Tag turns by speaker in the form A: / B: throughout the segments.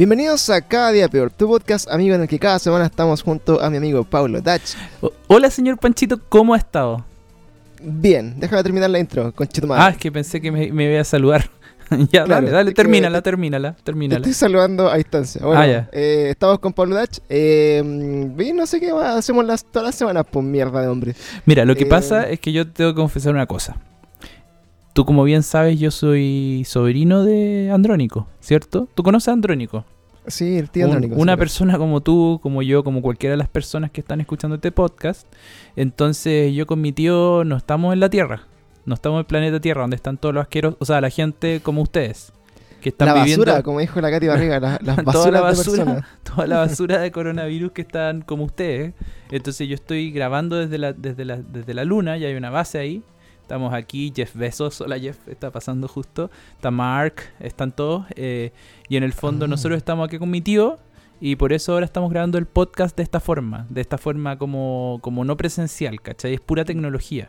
A: Bienvenidos a Cada Día Peor, tu podcast amigo en el que cada semana estamos junto a mi amigo Paulo Dach.
B: Hola, señor Panchito, ¿cómo ha estado?
A: Bien, déjame terminar la intro, conchito
B: Ah, es que pensé que me, me iba a saludar. ya,
A: Claro,
B: dale, dale,
A: es que-
B: termínala, termínala,
A: Te
B: termínala.
A: estoy saludando a distancia. Bueno,
B: Ah, ya.
A: eh, estamos con Pablo Dach. Eh, y no sé qué más hacemos las, todas las semanas, pues mierda de hombre.
B: Mira, lo que
A: Eh,
B: pasa es que yo te tengo que confesar una cosa. Tú, como bien sabes, yo soy sobrino de Andrónico, ¿cierto? ¿Tú conoces a Andrónico?
A: Sí, el tío
B: Un-
A: Andrónico,
B: una persona como tú, como yo, como cualquiera de las personas que están escuchando este podcast. Entonces, yo con mi tío no estamos en la Tierra. No estamos en el planeta Tierra, donde están todos los asqueros, o sea, la gente como ustedes, que están
A: La
B: viviendo
A: basura, como dijo la Katy Barriga, la- las
B: Toda la
A: de
B: basura.
A: personas.
B: toda la basura de coronavirus que están como ustedes. Entonces yo estoy grabando desde la, desde la, desde la luna, ya hay una base ahí. Estamos aquí, Jeff Bezos, hola Jeff, está pasando justo. Está Mark, están todos. eh, y en el fondo
A: Ah.
B: nosotros estamos aquí con mi tío. Y por eso ahora estamos grabando el podcast de esta forma. De esta forma como, como no presencial, ¿cachai? Es pura tecnología.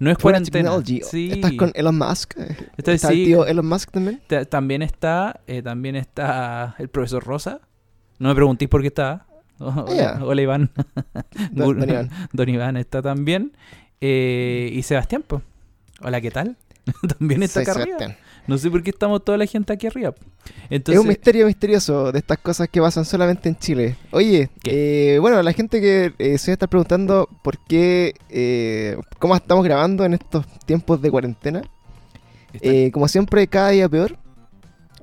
B: No es
A: Pura
B: cuarentena. Sí.
A: ¿Estás con Elon Musk?
B: Estoy-
A: ¿Está el tío Elon Musk también?
B: Ta- También está, eh, también está el profesor Rosa. No me preguntéis por qué está. Hola,
A: Ya.
B: hola, Iván.
A: Don- don Iván.
B: Don Iván está también. Eh, y Sebastián, pues. Hola, ¿qué tal? también está acá arriba. No sé por qué estamos toda la gente aquí arriba.
A: es un misterio misterioso de estas cosas que pasan solamente en Chile. Oye, eh, bueno, la gente que eh, se está preguntando por qué, eh, cómo estamos grabando en estos tiempos de cuarentena. Eh, como siempre, cada día peor.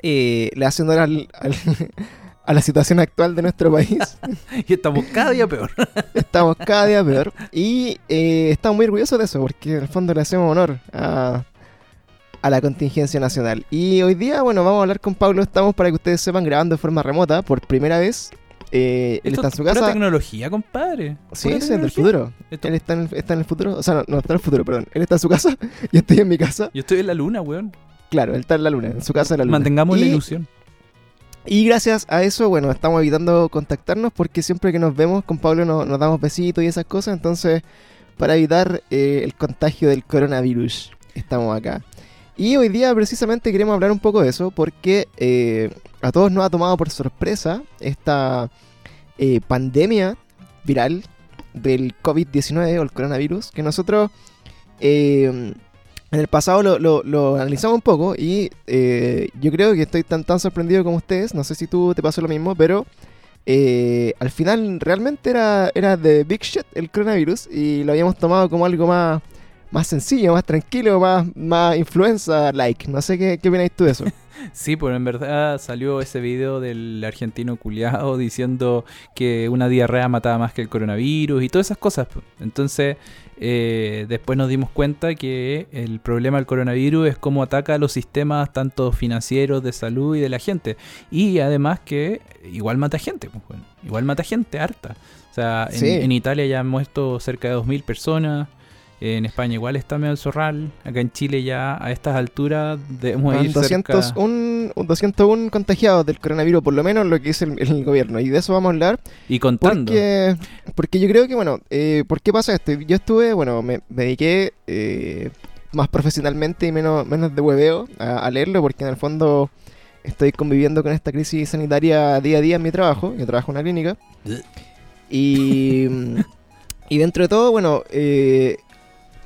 A: Eh, le hace honor al- al- a la situación actual de nuestro país.
B: y estamos cada día peor.
A: estamos cada día peor. Y eh, estamos muy orgullosos de eso, porque en el fondo le hacemos honor a, a la contingencia nacional. Y hoy día, bueno, vamos a hablar con Pablo. Estamos, para que ustedes sepan, grabando de forma remota por primera vez. Eh, él está en su
B: es
A: casa.
B: tecnología, compadre.
A: Sí, es el del futuro.
B: Esto-
A: Él está en, el, está en el futuro. O sea, no, no está en el futuro, perdón. Él está en su casa. Yo estoy en mi casa.
B: Yo estoy en la luna, weón.
A: Claro, él está en la luna, en su casa en la luna.
B: Mantengamos la ilusión.
A: Y gracias a eso, bueno, estamos evitando contactarnos porque siempre que nos vemos con Pablo no- nos damos besitos y esas cosas. Entonces, para evitar eh, el contagio del coronavirus, estamos acá. Y hoy día precisamente queremos hablar un poco de eso porque eh, a todos nos ha tomado por sorpresa esta eh, pandemia viral del COVID-19 o el coronavirus que nosotros eh, en el pasado lo, lo- lo analizamos un poco y eh, yo creo que estoy tan, tan sorprendido como ustedes. No sé si tú te pasó lo mismo, pero eh, al final realmente era, era de Big Shit el coronavirus y lo habíamos tomado como algo más, más sencillo, más tranquilo, más, más influenza-like. No sé qué, qué opináis tú de eso.
B: Sí, pues en verdad salió ese video del argentino culiado diciendo que una diarrea mataba más que el coronavirus y todas esas cosas. pues. Entonces, eh, después nos dimos cuenta que el problema del coronavirus es cómo ataca los sistemas tanto financieros, de salud y de la gente. Y además que igual mata gente, pues, bueno, igual mata gente harta. O sea, en,
A: Sí.
B: en Italia ya han muerto cerca de 2.000 personas. En España igual está medio el zorral. Acá en Chile ya a estas alturas debemos
A: Van
B: ir cerca...
A: 201, 201 contagiados del coronavirus, por lo menos lo que dice el, el gobierno. Y de eso vamos a hablar.
B: Y contando.
A: Porque, porque yo creo que, bueno, eh, ¿por qué pasa esto? Yo estuve, bueno, me, me dediqué eh, más profesionalmente y menos, menos de hueveo a, a leerlo, porque en el fondo estoy conviviendo con esta crisis sanitaria día a día en mi trabajo. Yo trabajo en una clínica. Y, y dentro de todo, bueno, eh,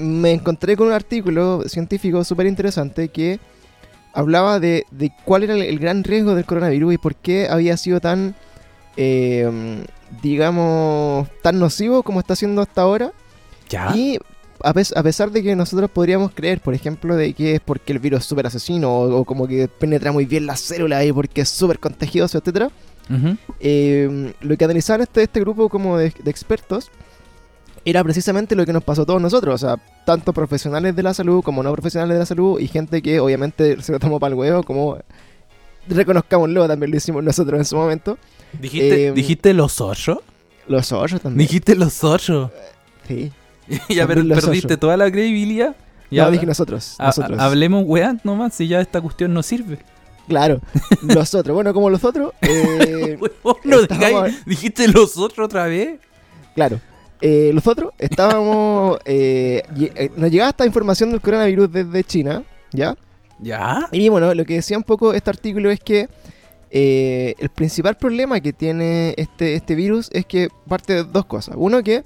A: me encontré con un artículo científico súper interesante que hablaba de, de cuál era el, el gran riesgo del coronavirus y por qué había sido tan, eh, digamos, tan nocivo como está siendo hasta ahora.
B: Ya.
A: Y a, pes- a pesar de que nosotros podríamos creer, por ejemplo, de que es porque el virus es súper asesino o, o como que penetra muy bien las células y porque es súper contagioso, etcétera,
B: Ujú.
A: eh, lo que analizaban este, este grupo como de, de expertos era precisamente lo que nos pasó a todos nosotros, o sea, tanto profesionales de la salud como no profesionales de la salud y gente que obviamente se lo tomó para el huevo, como reconozcámoslo, también lo hicimos nosotros en su momento.
B: ¿Dijiste,
A: Eh,
B: ¿Dijiste los ocho?
A: Los ocho también.
B: ¿Dijiste los ocho?
A: Sí.
B: ya per-
A: También los
B: perdiste
A: ocho.
B: toda la credibilidad.
A: Ya
B: Ya,
A: dije nosotros.
B: ha-
A: nosotros.
B: hablemos weá nomás si ya esta cuestión no sirve.
A: Claro, los otros. Bueno, como los otros, eh,
B: no ¿Dijiste los otros otra vez?
A: claro. Eh, los otros estábamos. eh, eh, nos llegaba esta información del coronavirus desde China, ¿ya?
B: ¿Ya?
A: Y bueno, lo que decía un poco este artículo es que eh, el principal problema que tiene este, este virus es que parte de dos cosas. Uno que,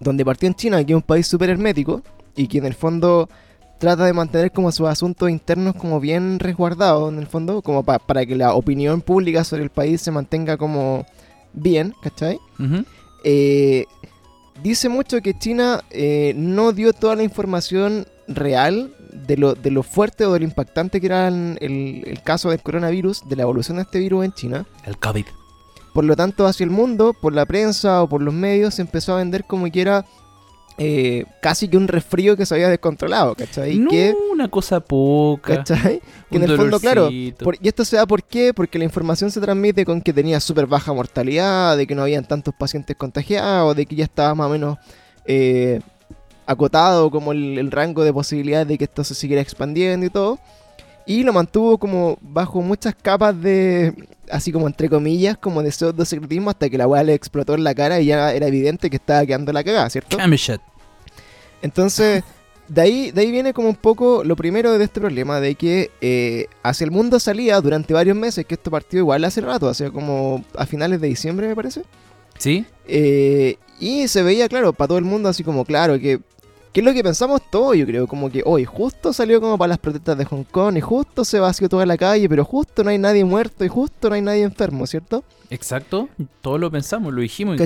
A: donde partió en China, que es un país súper hermético, y que en el fondo trata de mantener como sus asuntos internos como bien resguardados, en el fondo, como pa- para que la opinión pública sobre el país se mantenga como bien, ¿cachai?
B: Ujú.
A: Eh, dice mucho que China eh, no dio toda la información real de lo, de lo fuerte o de lo impactante que era el, el- el caso del coronavirus, de la evolución de este virus en China.
B: El COVID.
A: Por lo tanto, hacia el mundo, por la prensa o por los medios, se empezó a vender como que era eh, casi que un resfrío que se había descontrolado, ¿cachai?
B: no,
A: Que,
B: una cosa poca.
A: ¿cachai? Que en el fondo, claro, por- y esto se da por qué? Porque la información se transmite con que tenía súper baja mortalidad, de que no habían tantos pacientes contagiados, de que ya estaba más o menos eh, acotado como el, el rango de posibilidades de que esto se siguiera expandiendo y todo. Y lo mantuvo como bajo muchas capas de, así como entre comillas, como de pseudo secretismo hasta que la weá le explotó en la cara y ya era evidente que estaba quedando la cagada, ¿cierto? Entonces, de ahí, de ahí viene como un poco lo primero de este problema, de que eh, hacia el mundo salía durante varios meses, que esto partió igual hace rato, hace como a finales de diciembre me parece.
B: ¿Sí?
A: Eh, y se veía, claro, para todo el mundo así como, claro, que, que es lo que pensamos todos, yo creo, como que hoy justo salió como para las protestas de Hong Kong y justo se vació toda la calle, pero justo no hay nadie muerto y justo no hay nadie enfermo, ¿cierto?
B: Exacto. Todos lo pensamos, lo dijimos.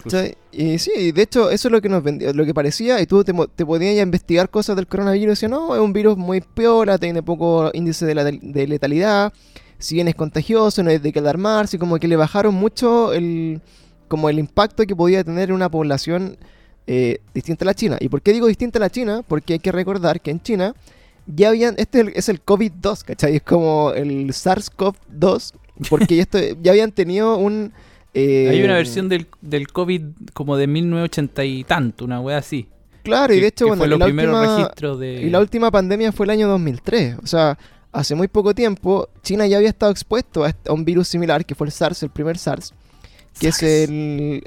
A: Y sí, de hecho eso es lo que nos vendió, lo que parecía, y tú te, te podías ya investigar cosas del coronavirus y decías, no, es un virus muy piola, tiene poco índice de, la- de letalidad, si bien es contagioso, no hay de qué alarmarse, y como que le bajaron mucho el, como el impacto que podía tener en una población eh, distinta a la China. ¿Y por qué digo distinta a la China? Porque hay que recordar que en China ya habían, este es el, es el COVID-2, ¿cachai? Es como el SARS-CoV-2, porque esto, ya habían tenido un... eh,
B: Hay una versión del, del COVID como de 1980 y tanto, una wea así.
A: Claro, y de hecho,
B: que
A: bueno,
B: fue
A: la,
B: primeros
A: última,
B: registros de.
A: y la última pandemia fue el año 2003. O sea, hace muy poco tiempo, China ya había estado expuesto a, un virus similar, que fue el SARS, el primer SARS, que es el,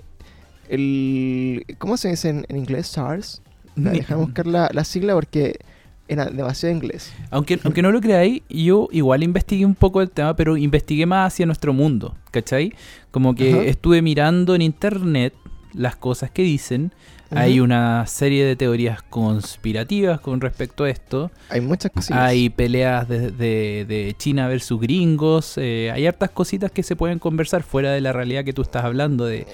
A: el... ¿Cómo se dice en, en inglés? SARS. Déjame buscar la, la sigla porque era demasiado inglés.
B: Aunque, aunque no lo creáis, yo igual investigué un poco el tema, pero investigué más hacia nuestro mundo, ¿cachai? Como que estuve mirando en internet las cosas que dicen. Hay una serie de teorías conspirativas con respecto a esto.
A: Hay muchas cosillas.
B: Hay peleas de, de- de China versus gringos. eh, hay hartas cositas que se pueden conversar fuera de la realidad que tú estás hablando. De,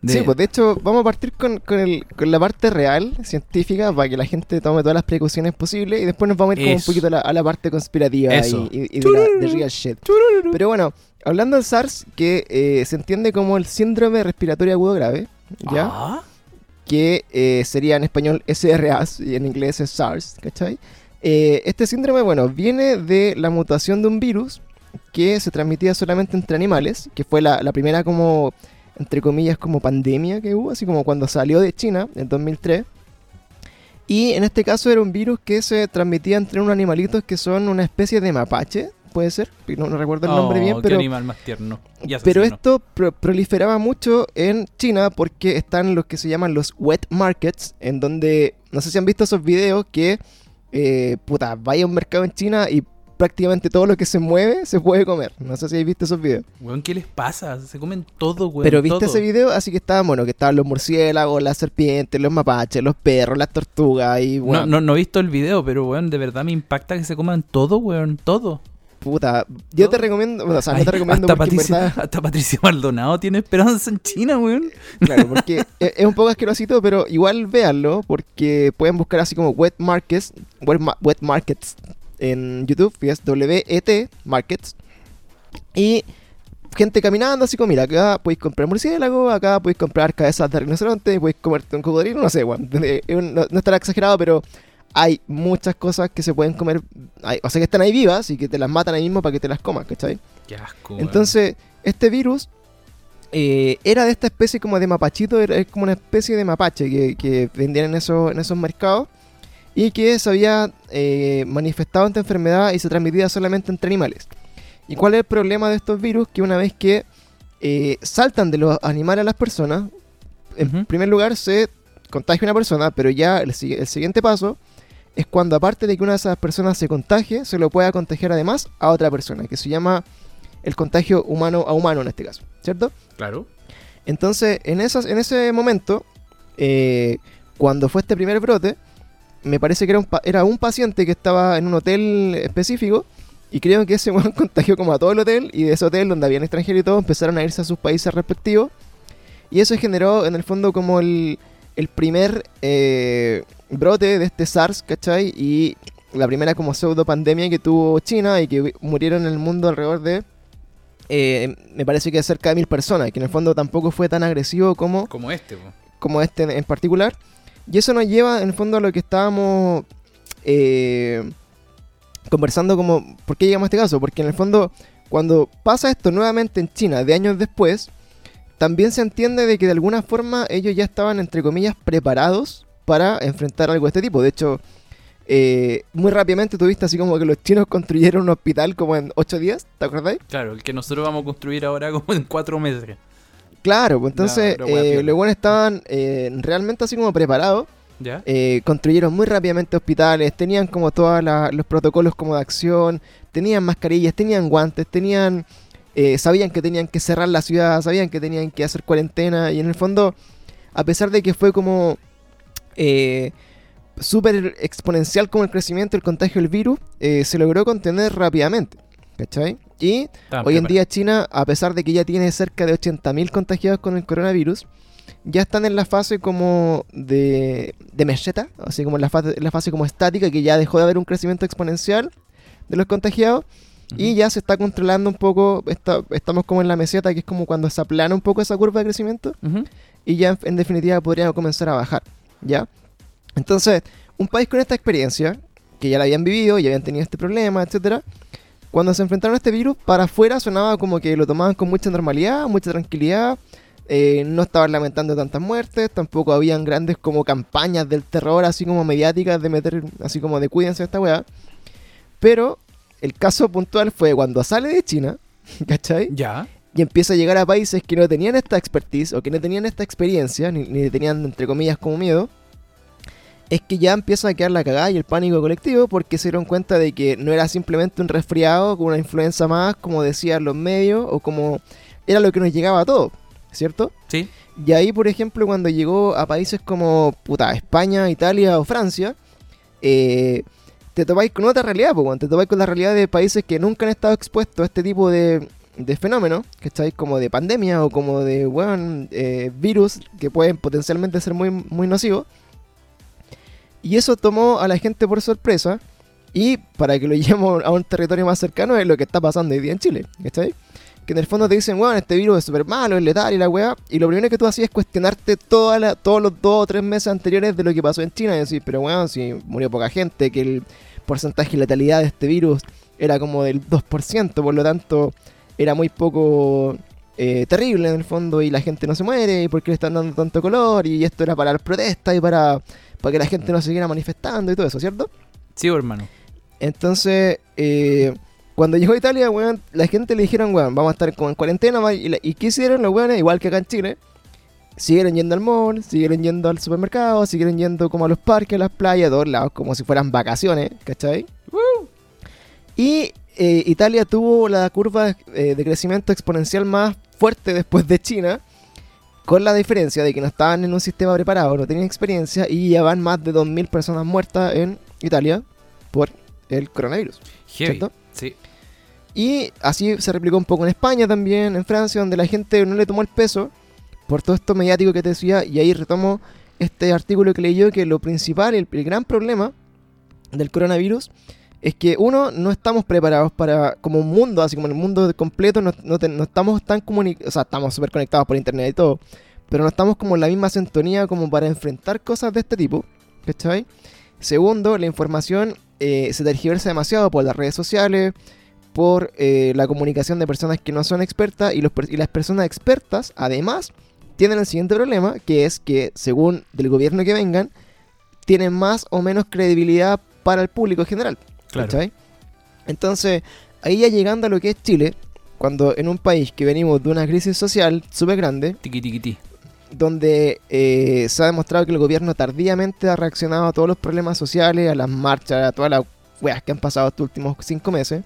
B: de-
A: Sí, pues de hecho vamos a partir con, con, el- con la parte real, científica, para que la gente tome todas las precauciones posibles y después nos vamos a ir como un poquito a la, a la parte conspirativa y,
B: Eso.
A: y- y de, la, de real shit. Pero bueno, hablando del SARS, que eh, se entiende como el síndrome respiratorio agudo grave, ¿ya?
B: Ah,
A: que eh, sería en español SRA y en inglés es SARS, ¿cachai? Eh, este síndrome, bueno, viene de la mutación de un virus que se transmitía solamente entre animales, que fue la, la primera como, entre comillas, como pandemia que hubo, así como cuando salió de China en 2003. Y en este caso era un virus que se transmitía entre unos animalitos que son una especie de mapache, puede ser, no, no recuerdo el nombre
B: oh,
A: bien,
B: qué
A: pero...
B: animal más tierno.
A: Pero esto pro- proliferaba mucho en China porque están los que se llaman los wet markets, en donde, no sé si han visto esos videos que, eh, puta, vaya a un mercado en China y prácticamente todo lo que se mueve se puede comer. No sé si habéis visto esos videos.
B: Weón, ¿qué les pasa? Se comen todo, weón.
A: Pero viste
B: todo.
A: ese video, así que estaban, bueno, que estaban los murciélagos, las serpientes, los mapaches, los perros, las tortugas y, bueno,
B: No, no, no he visto el video, pero weón, de verdad me impacta que se coman todo, weón, todo.
A: puta, yo
B: todo.
A: te recomiendo, bueno, o sea, no te recomiendo
B: hasta, Patricia,
A: verdad...
B: hasta Patricia Maldonado tiene esperanza en China, weón.
A: Claro, porque es es un poco asquerosito, pero igual véanlo, porque pueden buscar así como wet markets, wet, ma- wet markets en YouTube, y es W-E-T, markets, y gente caminando así como, mira, acá podéis comprar murciélago, acá podéis comprar cabezas de rinoceronte, podéis comerte un cocodrilo, no sé, eh, no, no estará exagerado, pero hay muchas cosas que se pueden comer, hay- o sea que están ahí vivas y que te las matan ahí mismo para que te las comas, ¿cachai?
B: Qué asco.
A: Entonces, este virus eh, era de esta especie como de mapachito, era, es como una especie de mapache que, que vendían en esos, en esos mercados y que se había eh, manifestado esta enfermedad y se transmitía solamente entre animales. ¿Y cuál es el problema de estos virus? Que una vez que eh, saltan de los animales a las personas, en primer lugar se contagia una persona, pero ya el siguiente paso es cuando aparte de que una de esas personas se contagie, se lo pueda contagiar además a otra persona, que se llama el contagio humano a humano en este caso, ¿cierto?
B: Claro.
A: Entonces, en, esas, en ese momento, eh, cuando fue este primer brote, me parece que era un, pa- era un paciente que estaba en un hotel específico y creo que ese weón contagió como a todo el hotel y de ese hotel donde habían extranjeros y todo empezaron a irse a sus países respectivos y eso generó en el fondo como el, el primer eh, brote de este SARS, ¿cachai? Y la primera como pseudo pandemia que tuvo China y que murieron en el mundo alrededor de, eh, me parece que cerca de mil personas, que en el fondo tampoco fue tan agresivo como
B: Como este,
A: como este en particular. Y eso nos lleva en el fondo a lo que estábamos eh, conversando como, ¿por qué llegamos a este caso? Porque en el fondo, cuando pasa esto nuevamente en China, de años después, también se entiende de que de alguna forma ellos ya estaban, entre comillas, preparados para enfrentar algo de este tipo. De hecho, eh, muy rápidamente tuviste así como que los chinos construyeron un hospital como en 8 días, ¿te acordáis?
B: Claro, el que nosotros vamos a construir ahora como en cuatro meses.
A: Claro, pues entonces
B: No,
A: eh, los buenos estaban eh, realmente así como preparados
B: ¿Ya?
A: eh, construyeron muy rápidamente hospitales, tenían como todos los protocolos como de acción, tenían mascarillas, tenían guantes, tenían eh, sabían que tenían que cerrar la ciudad, sabían que tenían que hacer cuarentena y en el fondo, a pesar de que fue como eh, súper exponencial como el crecimiento, el contagio del virus, eh, se logró contener rápidamente. ¿Cachai? Y Hoy en día China, a pesar de que ya tiene cerca de 80.000 contagiados con el coronavirus, ya están en la fase como de, de meseta, así como en la fase, la fase como estática, que ya dejó de haber un crecimiento exponencial de los contagiados. Y ya se está controlando un poco, está- estamos como en la meseta, que es como cuando se aplana un poco esa curva de crecimiento. Y ya en, en definitiva podría comenzar a bajar, ¿ya? Entonces, un país con esta experiencia, que ya la habían vivido, ya habían tenido este problema, etcétera, cuando se enfrentaron a este virus, para afuera sonaba como que lo tomaban con mucha normalidad, mucha tranquilidad, eh, no estaban lamentando tantas muertes, tampoco habían grandes como campañas del terror, así como mediáticas, de meter, así como de cuídense de esta weá. Pero el caso puntual fue cuando sale de China, ¿cachai?
B: Ya.
A: y empieza a llegar a países que no tenían esta expertise o que no tenían esta experiencia, ni, ni tenían, entre comillas, como miedo, es que ya empieza a quedar la cagada y el pánico colectivo porque se dieron cuenta de que no era simplemente un resfriado con una influenza más, como decían los medios, o como era lo que nos llegaba a todos, ¿cierto?
B: Sí.
A: Y ahí, por ejemplo, cuando llegó a países como puta, España, Italia o Francia, eh, te topáis con otra realidad, weón. te topáis con la realidad de países que nunca han estado expuestos a este tipo de, de fenómenos, que estáis como de pandemia o como de weón, eh, virus que pueden potencialmente ser muy, muy nocivos. Y eso tomó a la gente por sorpresa. Y para que lo llevemos a un territorio más cercano es lo que está pasando hoy día en Chile. ¿Cachai? Que en el fondo te dicen, weón, este virus es súper malo, es letal y la weá. Y lo primero que tú hacías es cuestionarte toda la- todos los dos o tres meses anteriores de lo que pasó en China. Y decir, pero weón, si murió poca gente, que el porcentaje de letalidad de este virus era como del 2%, por lo tanto era muy poco eh, terrible en el fondo y la gente no se muere y porque le están dando tanto color y esto era para las protestas y para, para que la gente no se siguiera manifestando y todo eso, ¿cierto?
B: Sí, hermano.
A: Entonces, eh, cuando llegó a Italia, weón, la gente le dijeron, weón, vamos a estar como en cuarentena. Y, la- ¿y qué hicieron los weones? Igual que acá en Chile. Siguieron yendo al mall, siguieron yendo al supermercado, siguieron yendo como a los parques, a las playas, a todos lados, como si fueran vacaciones, ¿cachai? Y eh, Italia tuvo la curva eh, de crecimiento exponencial más fuerte después de China, con la diferencia de que no estaban en un sistema preparado, no tenían experiencia y ya van más de 2.000 personas muertas en Italia por el coronavirus.
B: Heavy.
A: ¿Cierto?
B: Sí.
A: Y así se replicó un poco en España también, en Francia, donde la gente no le tomó el peso por todo esto mediático que te decía. Y ahí retomo este artículo que leí yo, que lo principal, el, el gran problema del coronavirus es que uno, no estamos preparados para, como un mundo, así como en el mundo completo, no, no no estamos tan comunicados, o sea, estamos súper conectados por internet y todo, pero no estamos como en la misma sintonía como para enfrentar cosas de este tipo, ¿cachai? Segundo, la información eh, se tergiversa demasiado por las redes sociales, por eh, la comunicación de personas que no son expertas y, los y las personas expertas, además, tienen el siguiente problema, que es que según del gobierno que vengan, tienen más o menos credibilidad para el público en general.
B: Claro.
A: ¿cachai? Entonces, ahí ya llegando a lo que es Chile, cuando en un país que venimos de una crisis social súper grande, donde eh, se ha demostrado que el gobierno tardíamente ha reaccionado a todos los problemas sociales, a las marchas, a todas las weas que han pasado estos últimos cinco meses,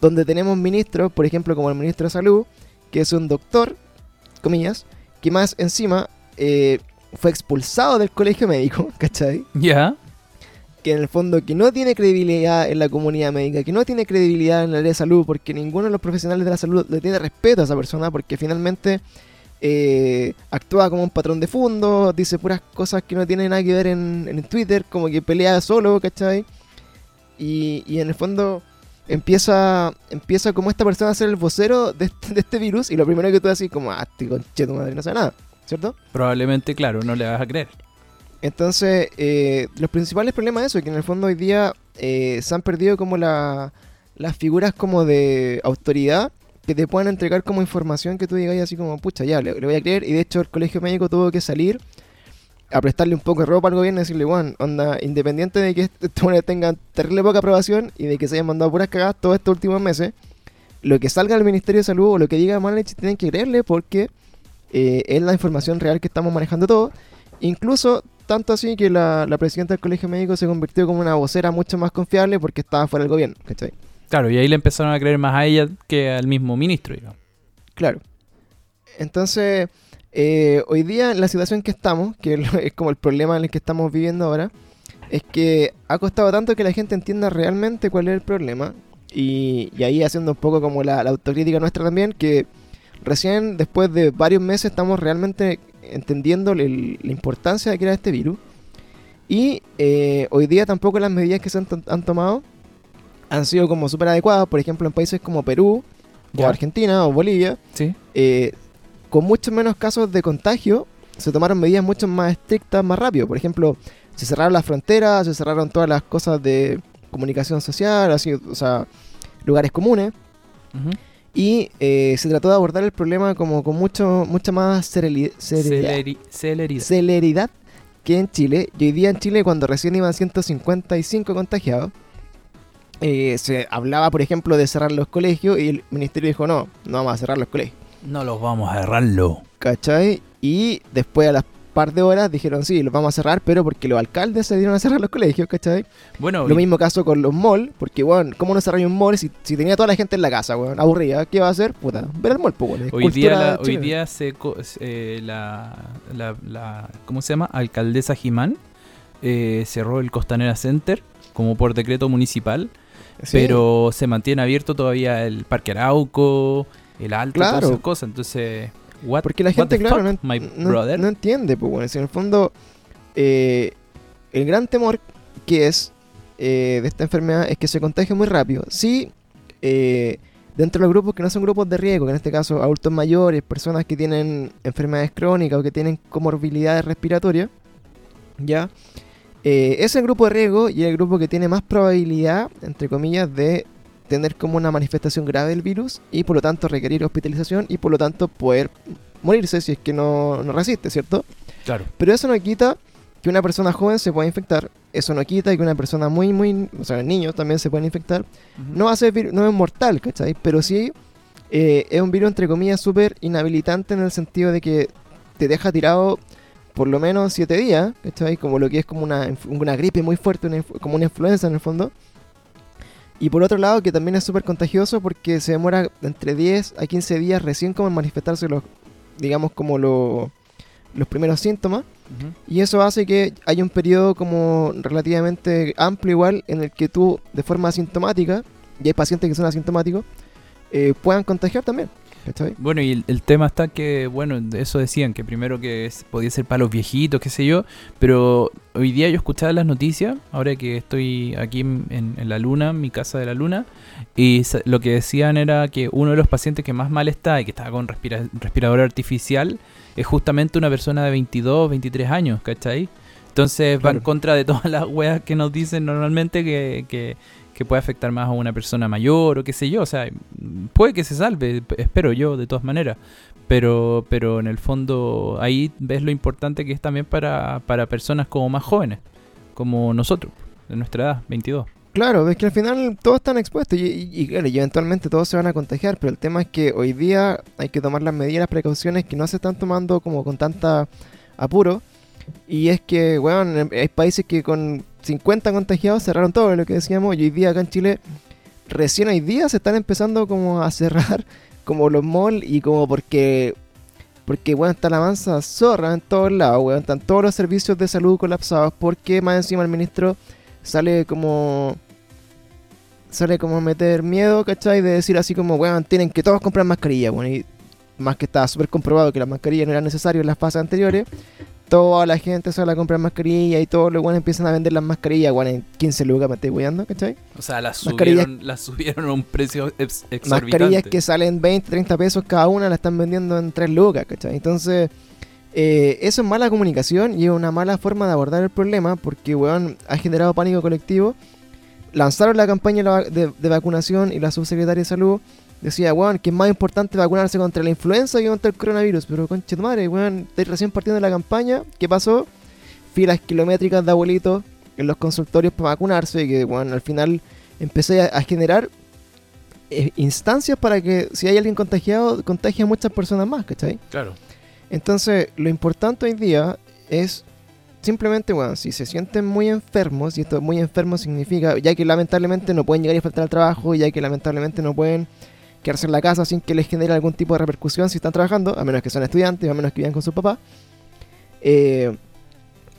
A: donde tenemos ministros, por ejemplo, como el ministro de Salud, que es un doctor, comillas, que más encima eh, fue expulsado del colegio médico, ¿cachai?
B: Ya.
A: Que en el fondo que no tiene credibilidad en la comunidad médica, que no tiene credibilidad en el área de salud, porque ninguno de los profesionales de la salud le tiene respeto a esa persona, porque finalmente eh, actúa como un patrón de fondo, dice puras cosas que no tienen nada que ver en, Twitter, como que pelea solo, ¿cachai? Y, y en el fondo empieza empieza como esta persona a ser el vocero de este, de este virus, y lo primero que tú haces como, ah, este conche tu madre no sabe nada, ¿cierto?
B: Probablemente, claro, no le vas a creer.
A: Entonces, eh, los principales problemas de eso es que en el fondo hoy día eh, se han perdido como la- las figuras como de autoridad que te puedan entregar como información que tú digas así como, pucha, ya, le, voy a creer. Y de hecho el colegio médico tuvo que salir a prestarle un poco de ropa al gobierno y decirle, bueno, onda, independiente de que estos buenos tengan terrible poca aprobación y de que se hayan mandado puras cagadas todos estos últimos meses, lo que salga del Ministerio de Salud o lo que diga Manelich tienen que creerle porque eh, es la información real que estamos manejando todos. Incluso tanto así que la, la presidenta del colegio médico se convirtió como una vocera mucho más confiable porque estaba fuera del gobierno, ¿cachai?
B: Claro, y ahí le empezaron a creer más a ella que al mismo ministro, digamos.
A: Claro. Entonces, eh, hoy día en la situación que estamos, que es como el problema en el que estamos viviendo ahora, es que ha costado tanto que la gente entienda realmente cuál es el problema. Y, y ahí haciendo un poco como la, la autocrítica nuestra también, que recién después de varios meses estamos realmente entendiendo el- la importancia de que era este virus. Y eh, hoy día tampoco las medidas que se han, han tomado han sido como súper adecuadas. Por ejemplo, en países como Perú, o. Argentina, o Bolivia,
B: Sí.
A: eh, con muchos menos casos de contagio, se tomaron medidas mucho más estrictas, más rápido. Por ejemplo, se cerraron las fronteras, se cerraron todas las cosas de comunicación social, así, o sea, lugares comunes.
B: Ujú.
A: Y eh, se trató de abordar el problema como con mucho, mucha más cereli- cereridad,
B: Celeri- celeridad.
A: celeridad que en Chile. Y hoy día en Chile, cuando recién iban 155 contagiados, eh, se hablaba, por ejemplo, de cerrar los colegios y el ministerio dijo, no, no vamos a cerrar los colegios.
B: No los vamos a cerrarlo.
A: ¿Cachai? Y después a las par de horas dijeron, sí, los vamos a cerrar, pero porque los alcaldes se dieron a cerrar los colegios, ¿cachai?
B: Bueno,
A: Lo
B: y-
A: mismo caso con los malls, porque, bueno, ¿cómo no cerrar un mall si, si tenía toda la gente en la casa, weón? Aburrida, ¿qué va a hacer? Puta, ver el mall, pues, es
B: hoy día, la, hoy día se, eh, la, la, la- ¿cómo se llama? Alcaldesa Jimán eh, cerró el Costanera Center como por decreto municipal,
A: Sí,
B: pero se mantiene abierto todavía el Parque Arauco, el Alto,
A: Claro.
B: todas esas cosas. Entonces, what,
A: Porque la gente,
B: the
A: claro,
B: fuck,
A: no entiende, pues, bueno, si en el fondo, eh, el gran temor que es eh, de esta enfermedad es que se contagie muy rápido. Sí, eh, dentro de los grupos que no son grupos de riesgo, que en este caso adultos mayores, personas que tienen enfermedades crónicas o que tienen comorbilidades respiratorias, ya, eh, es el grupo de riesgo y el grupo que tiene más probabilidad, entre comillas, de tener como una manifestación grave del virus y por lo tanto requerir hospitalización y por lo tanto poder morirse si es que no, no resiste, ¿cierto?
B: Claro.
A: Pero eso no quita que una persona joven se pueda infectar, eso no quita que una persona muy, muy, o sea, niños también se pueden infectar, no va a ser, no es mortal, ¿cachai? Pero sí eh, es un virus entre comillas súper inhabilitante en el sentido de que te deja tirado por lo menos 7 días, ¿cachai? Como lo que es como una, una gripe muy fuerte, una como una influenza en el fondo. Y por otro lado, que también es súper contagioso porque se demora entre 10 a 15 días recién como en manifestarse los, digamos, como lo- los primeros síntomas. Y eso hace que haya un periodo como relativamente amplio igual en el que tú de forma asintomática, y hay pacientes que son asintomáticos, eh, puedan contagiar también. ¿Cachai?
B: Bueno, y el, el tema está que, bueno, eso decían, que primero que es- podía ser para los viejitos, qué sé yo, pero hoy día yo escuchaba las noticias, ahora que estoy aquí en, la luna, en mi casa de la luna, y lo que decían era que uno de los pacientes que más mal está y que estaba con respira- respirador artificial es justamente una persona de 22, 23 años, ¿cachai? Entonces va en contra de todas las weas que nos dicen normalmente que, que, puede afectar más a una persona mayor o qué sé yo. O sea, puede que se salve, espero yo, de todas maneras. Pero, pero en el fondo ahí ves lo importante que es también para, para personas como más jóvenes, como nosotros, de nuestra edad, 22.
A: Claro, es que al final todos están expuestos y, eventualmente todos se van a contagiar, pero el tema es que hoy día hay que tomar las medidas, las precauciones que no se están tomando como con tanta apuro. Y es que, bueno, hay países que con 50 contagiados cerraron todo lo que decíamos y hoy día acá en Chile recién hoy día se están empezando como a cerrar como los malls y como porque porque bueno está la mansa zorra en todos lados, weón, están todos los servicios de salud colapsados porque más encima el ministro sale como sale como a meter miedo, ¿cachai? De decir así como, weón, tienen que todos comprar mascarilla, bueno, y más que estaba súper comprobado que las mascarillas no eran necesarias en las fases anteriores, toda la gente sale a comprar mascarilla y todos los weones empiezan a vender las mascarillas, weón, en 15 lucas, me estoy weyando, ¿cachai?
B: O sea, las
A: Mascarillas-
B: subieron, las subieron a un precio ex- exorbitante.
A: Mascarillas que salen 20, 30 pesos cada una, la están vendiendo en 3 lucas, ¿cachai? Entonces, eh, eso es mala comunicación y es una mala forma de abordar el problema porque, weón, ha generado pánico colectivo. Lanzaron la campaña de vacunación y la subsecretaria de salud decía, weón, que es más importante vacunarse contra la influenza que contra el coronavirus. Pero, conche tu madre, weón, estoy recién partiendo de la campaña. ¿Qué pasó? Filas kilométricas de abuelitos en los consultorios para vacunarse y que, weón, al final empecé a, a generar eh, instancias para que si hay alguien contagiado, contagie a muchas personas más, ¿cachai?
B: Claro.
A: Entonces, lo importante hoy día es simplemente, bueno, si se sienten muy enfermos, y esto muy enfermo significa, ya que lamentablemente no pueden llegar y faltar al trabajo, ya que lamentablemente no pueden quedarse en la casa sin que les genere algún tipo de repercusión si están trabajando, a menos que sean estudiantes, a menos que vivan con su papá. Eh,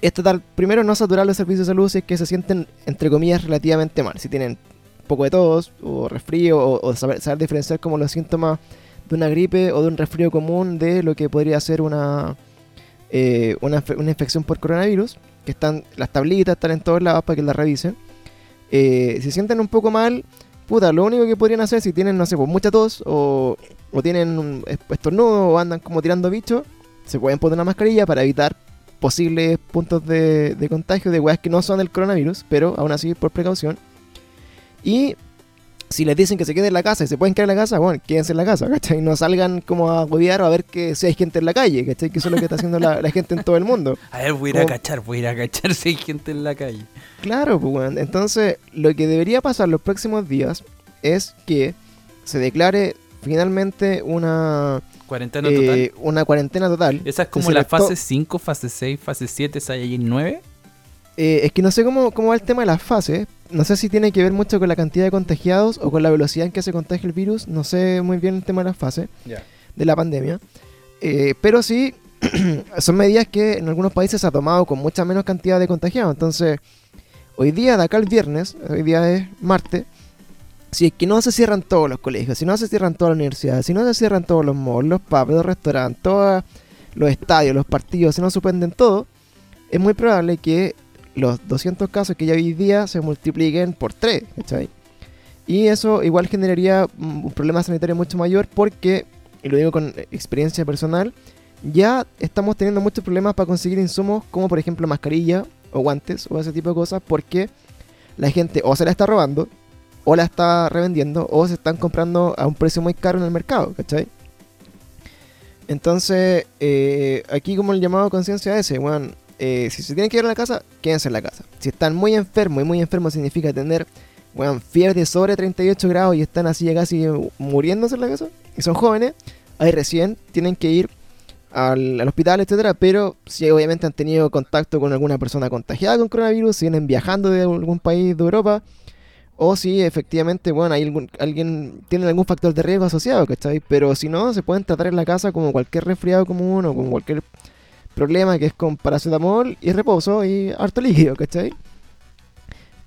A: es tratar, primero, no saturar los servicios de salud si es que se sienten, entre comillas, relativamente mal. Si tienen poco de tos, o resfrío, o, saber, diferenciar como los síntomas de una gripe o de un resfrío común de lo que podría ser una, eh, una, una infección por coronavirus, que están las tablitas, están en todos lados para que las revisen. Eh, si sienten un poco mal, puta, lo único que podrían hacer si tienen, no sé, pues mucha tos o, o tienen un es- estornudo o andan como tirando bichos, se pueden poner una mascarilla para evitar posibles puntos de, de contagio de weas que no son del coronavirus, pero aún así por precaución. Y si les dicen que se queden en la casa y se pueden quedar en la casa, bueno, quédense en la casa, ¿cachai? No salgan como a huevear o a ver que si hay gente en la calle, ¿cachai? Que eso es lo que está haciendo la, la gente en todo el mundo.
B: A ver, voy a ir a cachar, voy a ir a cachar si hay gente en la calle.
A: Claro, pues weón. Entonces, lo que debería pasar los próximos días es que se declare finalmente una,
B: Cuarentena
A: eh,
B: total.
A: una cuarentena total.
B: Esa es como la fase 5, fase 6, fase 7, Saiyajin 9.
A: Eh, es que no sé cómo, cómo va el tema de las fases. No sé si tiene que ver mucho con la cantidad de contagiados o con la velocidad en que se contagia el virus. No sé muy bien el tema de las fases de la pandemia. Eh, pero sí, son medidas que en algunos países se ha tomado con mucha menos cantidad de contagiados. Entonces, hoy día, de acá al viernes, hoy día es martes, si es que no se cierran todos los colegios, si no se cierran todas las universidades, si no se cierran todos los malls, los pubs, los restaurantes, todos los estadios, los partidos, si no suspenden todo, es muy probable que los 200 casos que ya hoy día se multipliquen por 3, ¿cachai? Y eso igual generaría mm, un problema sanitario mucho mayor porque, y lo digo con experiencia personal, ya estamos teniendo muchos problemas para conseguir insumos como por ejemplo mascarilla o guantes o ese tipo de cosas porque la gente o se la está robando o la está revendiendo o se están comprando a un precio muy caro en el mercado, ¿cachai? Entonces, eh, aquí como el llamado a conciencia ese, bueno, eh, si se tienen que ir a la casa, quédense en la casa. Si están muy enfermos, y muy enfermos significa tener, bueno, fiebre sobre 38 grados y están así ya casi muriéndose en la casa, y son jóvenes, ahí recién tienen que ir al, al hospital, etcétera, pero si obviamente han tenido contacto con alguna persona contagiada con coronavirus, si vienen viajando de algún país de Europa, o si efectivamente, bueno, hay algún, alguien tiene algún factor de riesgo asociado, ¿cachai? Pero si no, se pueden tratar en la casa como cualquier resfriado común o como cualquier problema que es con paracetamol y reposo y harto líquido, ¿cachai?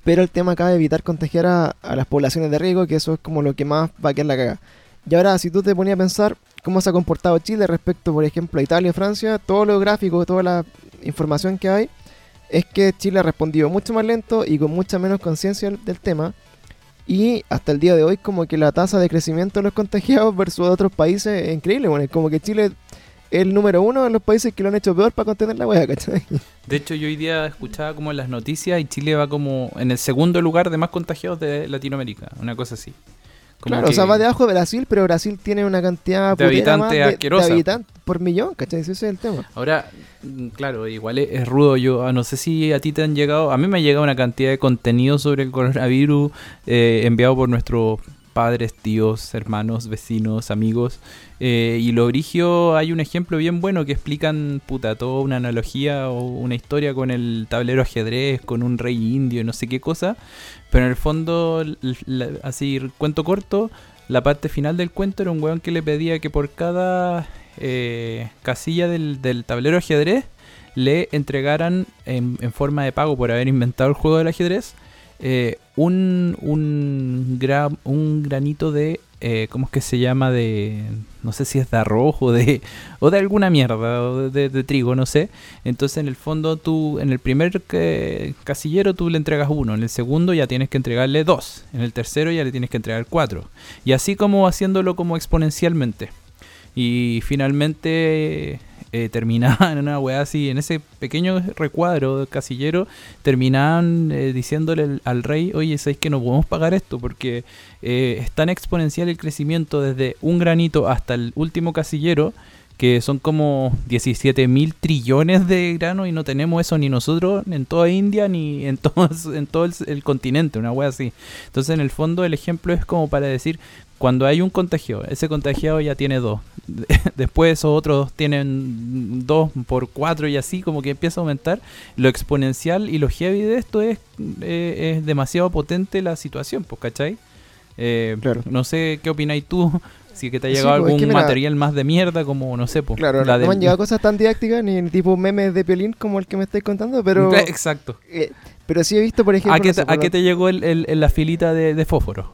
A: Pero el tema acá es evitar contagiar a, las poblaciones de riesgo, que eso es como lo que más va a quedar la caga. Y ahora, si tú te ponías a pensar cómo se ha comportado Chile respecto, por ejemplo, a Italia y Francia, todo lo gráfico, toda la información que hay, es que Chile ha respondido mucho más lento y con mucha menos conciencia del- tema. Y hasta el día de hoy, como que la tasa de crecimiento de los contagiados versus otros países es increíble. Bueno, como que Chile el número uno de los países que lo han hecho peor para contener la wea, ¿cachai?
B: De hecho, yo hoy día escuchaba como en las noticias y Chile va como en el segundo lugar de más contagiados de Latinoamérica. Una cosa así. Como
A: Claro,
B: que-
A: o sea, va debajo de Brasil, pero Brasil tiene una cantidad
B: De habitantes
A: más de,
B: asquerosa.
A: de habitantes por millón, ¿cachai? Ese es el tema.
B: Ahora, mm, claro, igual es, es rudo. Yo ah, no sé si a ti te han llegado. A mí me ha llegado una cantidad de contenido sobre el coronavirus eh, enviado por nuestros padres, tíos, hermanos, vecinos, amigos. Eh, y lo origio hay un ejemplo bien bueno que explican, puta, toda una analogía o una historia con el tablero ajedrez, con un rey indio no sé qué cosa. Pero en el fondo, así, cuento corto, la parte final del cuento era un weón que le pedía que por cada eh, casilla del, del tablero ajedrez le entregaran en, forma de pago por haber inventado el juego del ajedrez eh, un, un, un granito de, eh, ¿cómo es que se llama? De, no sé si es de arroz o de, o de alguna mierda, o de, trigo, no sé. Entonces en el fondo tú, en el primer casillero tú le entregas uno, en el segundo ya tienes que entregarle dos, en el tercero ya le tienes que entregar cuatro. Y así como haciéndolo como exponencialmente. Y finalmente eh, terminaban en una weá así, en ese pequeño recuadro casillero, terminaban eh, diciéndole al rey, oye, ¿sabéis que no podemos pagar esto? Porque eh, es tan exponencial el crecimiento desde un granito hasta el último casillero, que son como 17 mil trillones de grano y no tenemos eso ni nosotros en toda India ni en todo, en todo el, el continente, una wea así. Entonces en el fondo el ejemplo es como para decir, cuando hay un contagio, ese contagiado ya tiene dos. Después esos otros tienen dos por cuatro y así como que empieza a aumentar. Lo exponencial y lo heavy de esto es, eh, es demasiado potente la situación, pues, ¿cachai? Eh, claro. No sé qué opináis tú, si que te ha llegado pues, algún material más de mierda, como no sé, pues.
A: Claro, no, me han llegado cosas tan didácticas ni tipo memes de piolín como el que me estáis contando, pero.
B: Exacto.
A: Eh, pero sí he visto, por ejemplo.
B: ¿A qué, ¿a qué te llegó el, la filita de, de fósforo?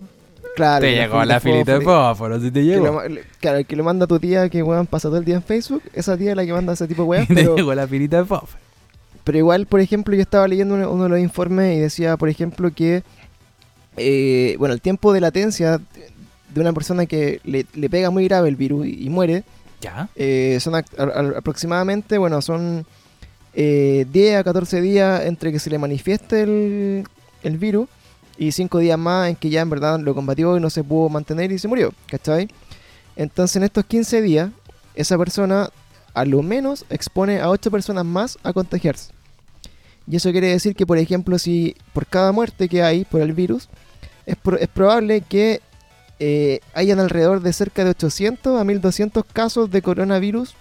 A: Claro.
B: Te llegó la filita de fósforo, si te llegó.
A: claro, el que le manda a tu tía que weón pasa todo el día en Facebook, esa tía es la que manda ese tipo de weón.
B: Te llegó la filita de fósforo.
A: Pero igual, por ejemplo, yo estaba leyendo uno, de los informes y decía, por ejemplo, que eh, bueno, el tiempo de latencia de una persona que le, pega muy grave el virus y, muere,
B: ¿Ya?
A: Eh, son aproximadamente, bueno, son eh, 10 a 14 días entre que se le manifieste el, el virus y cinco días más en que ya en verdad lo combatió y no se pudo mantener y se murió, ¿cachai? Entonces en estos 15 días, esa persona a lo menos expone a 8 personas más a contagiarse. Y eso quiere decir que, por ejemplo, si por cada muerte que hay por el virus, es, es probable que eh, hayan alrededor de cerca de 800 a 1200 casos de coronavirus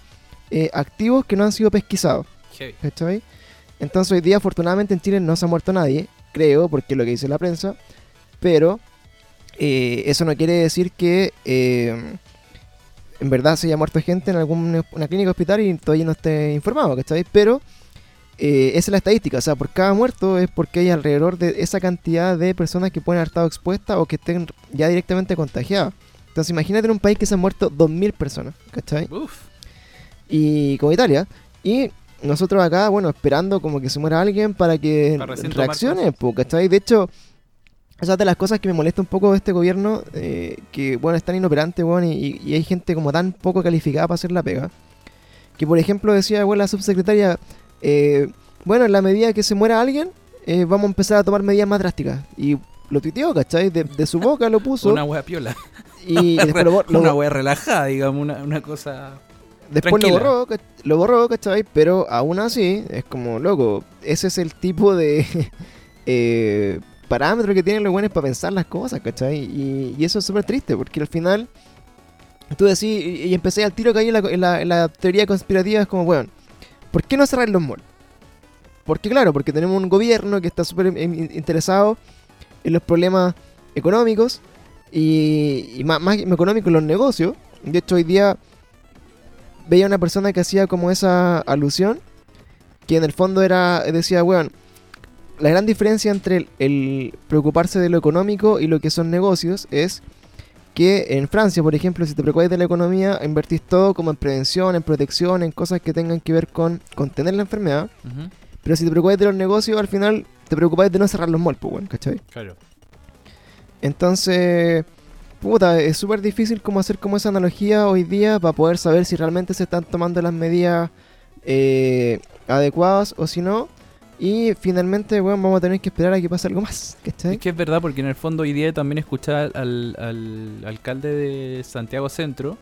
A: eh, activos que no han sido pesquisados. ¿Cachai? Entonces hoy día afortunadamente en Chile no se ha muerto nadie, creo, porque es lo que dice la prensa, pero eh, eso no quiere decir que eh, en verdad se haya muerto gente en alguna clínica hospital y todavía no esté informado, ¿cachai? Pero eh, esa es la estadística, o sea, por cada muerto es porque hay alrededor de esa cantidad de personas que pueden haber estado expuestas o que estén ya directamente contagiadas. Entonces imagínate en un país que se han muerto 2.000 personas, ¿cachai? Y como Italia. Y nosotros acá, bueno, esperando como que se muera alguien para que reaccione, ¿cachai? De hecho, esa es de las cosas que me molesta un poco de este gobierno, eh, que, bueno, es tan inoperante, bueno, y, hay gente como tan poco calificada para hacer la pega. Que, por ejemplo, decía, bueno, la subsecretaria, eh, bueno, en la medida que se muera alguien, eh, vamos a empezar a tomar medidas más drásticas. Y lo tuiteó, ¿cachai? De, su boca lo puso.
B: una wea piola.
A: Y después
B: una wea relajada, digamos, una, una cosa
A: Después lo borró, lo borró, ¿cachai? Pero aún así, es como, loco, ese es el tipo de eh, parámetro que tienen los buenos para pensar las cosas, ¿cachai? Y, eso es súper triste, porque al final, tú decís, y, empecé al tiro que hay en la, teoría conspirativa, es como, bueno, ¿por qué no cerrar los malls? Porque claro, porque tenemos un gobierno que está súper interesado en los problemas económicos y, y más, más económicos en los negocios. De hecho, hoy día veía una persona que hacía como esa alusión, que en el fondo era, decía, weón, la gran diferencia entre el, preocuparse de lo económico y lo que son negocios es que en Francia, por ejemplo, si te preocupas de la economía, invertís todo como en prevención, en protección, en cosas que tengan que ver con contener la enfermedad. Pero si te preocupas de los negocios, al final te preocupas de no cerrar los malls, pues, ¿cachai?
B: Claro.
A: Entonces, puta, es súper difícil como hacer como esa analogía hoy día para poder saber si realmente se están tomando las medidas eh, adecuadas o si no. Y finalmente, bueno, vamos a tener que esperar a que pase algo más.
B: Es que es verdad, porque en el fondo hoy día también escuché al, alcalde de Santiago Centro,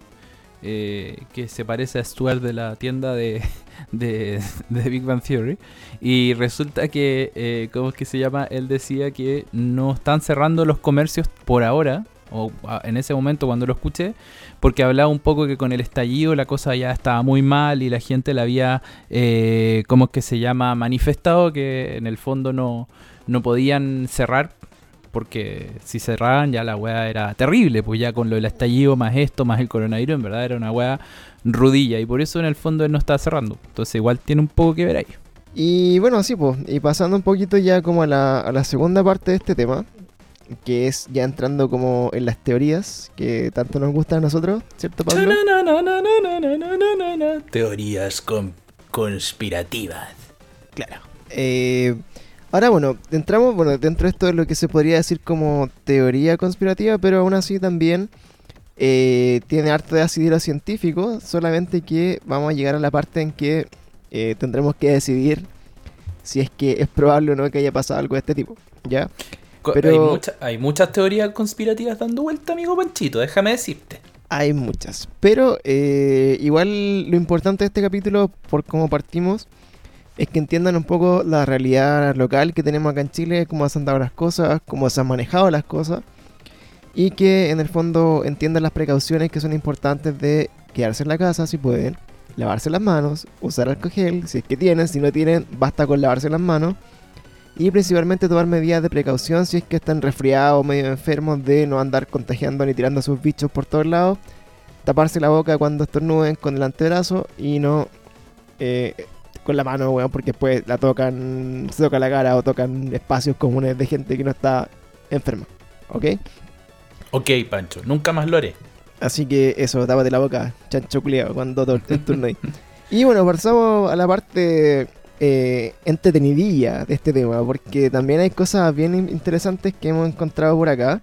B: eh, que se parece a Stuart de la tienda de, de, Big Bang Theory. Y resulta que, eh, ¿cómo es que se llama? Él decía que no están cerrando los comercios por ahora, o en ese momento cuando lo escuché, porque hablaba un poco que con el estallido la cosa ya estaba muy mal y la gente la había, eh, ¿cómo es que se llama? Manifestado que en el fondo no, no podían cerrar. Porque si cerraban ya la weá era terrible, pues ya con lo del estallido más esto, más el coronavirus, en verdad era una weá rudilla y por eso en el fondo él no estaba cerrando. Entonces igual tiene un poco que ver ahí.
A: Y bueno, sí, pues, y pasando un poquito ya como a la, a la segunda parte de este tema, que es ya entrando como en las teorías que tanto nos gustan a nosotros, ¿cierto, Pablo?
B: Teorías con- conspirativas.
A: Claro. Eh, ahora, bueno, entramos, bueno, dentro de esto de lo que se podría decir como teoría conspirativa, pero aún así también eh, tiene harto de asidero científico, solamente que vamos a llegar a la parte en que eh, tendremos que decidir si es que es probable o no que haya pasado algo de este tipo, ¿ya? Pero-
B: Hay, mucha- hay muchas teorías conspirativas dando vuelta, amigo Panchito, déjame decirte.
A: Hay muchas, pero eh, igual lo importante de este capítulo, por cómo partimos, es que entiendan un poco la realidad local que tenemos acá en Chile, cómo se han dado las cosas, cómo se han manejado las cosas, y que en el fondo entiendan las precauciones que son importantes de quedarse en la casa si pueden, lavarse las manos, usar alcohol gel, si es que tienen, si no tienen, basta con lavarse las manos. Y principalmente tomar medidas de precaución si es que están resfriados o medio enfermos de no andar contagiando ni tirando sus bichos por todos lados. Taparse la boca cuando estornuden con el antebrazo y no eh, con la mano, weón, porque después la tocan, se toca la cara o tocan espacios comunes de gente que no está enferma. ¿Ok?
B: Ok, Pancho, nunca más lo haré.
A: Así que eso, tápate la boca, chancho culiao, cuando to- estornudes. Y bueno, pasamos a la parte eh, entretenidilla de este tema, porque también hay cosas bien in- interesantes que hemos encontrado por acá.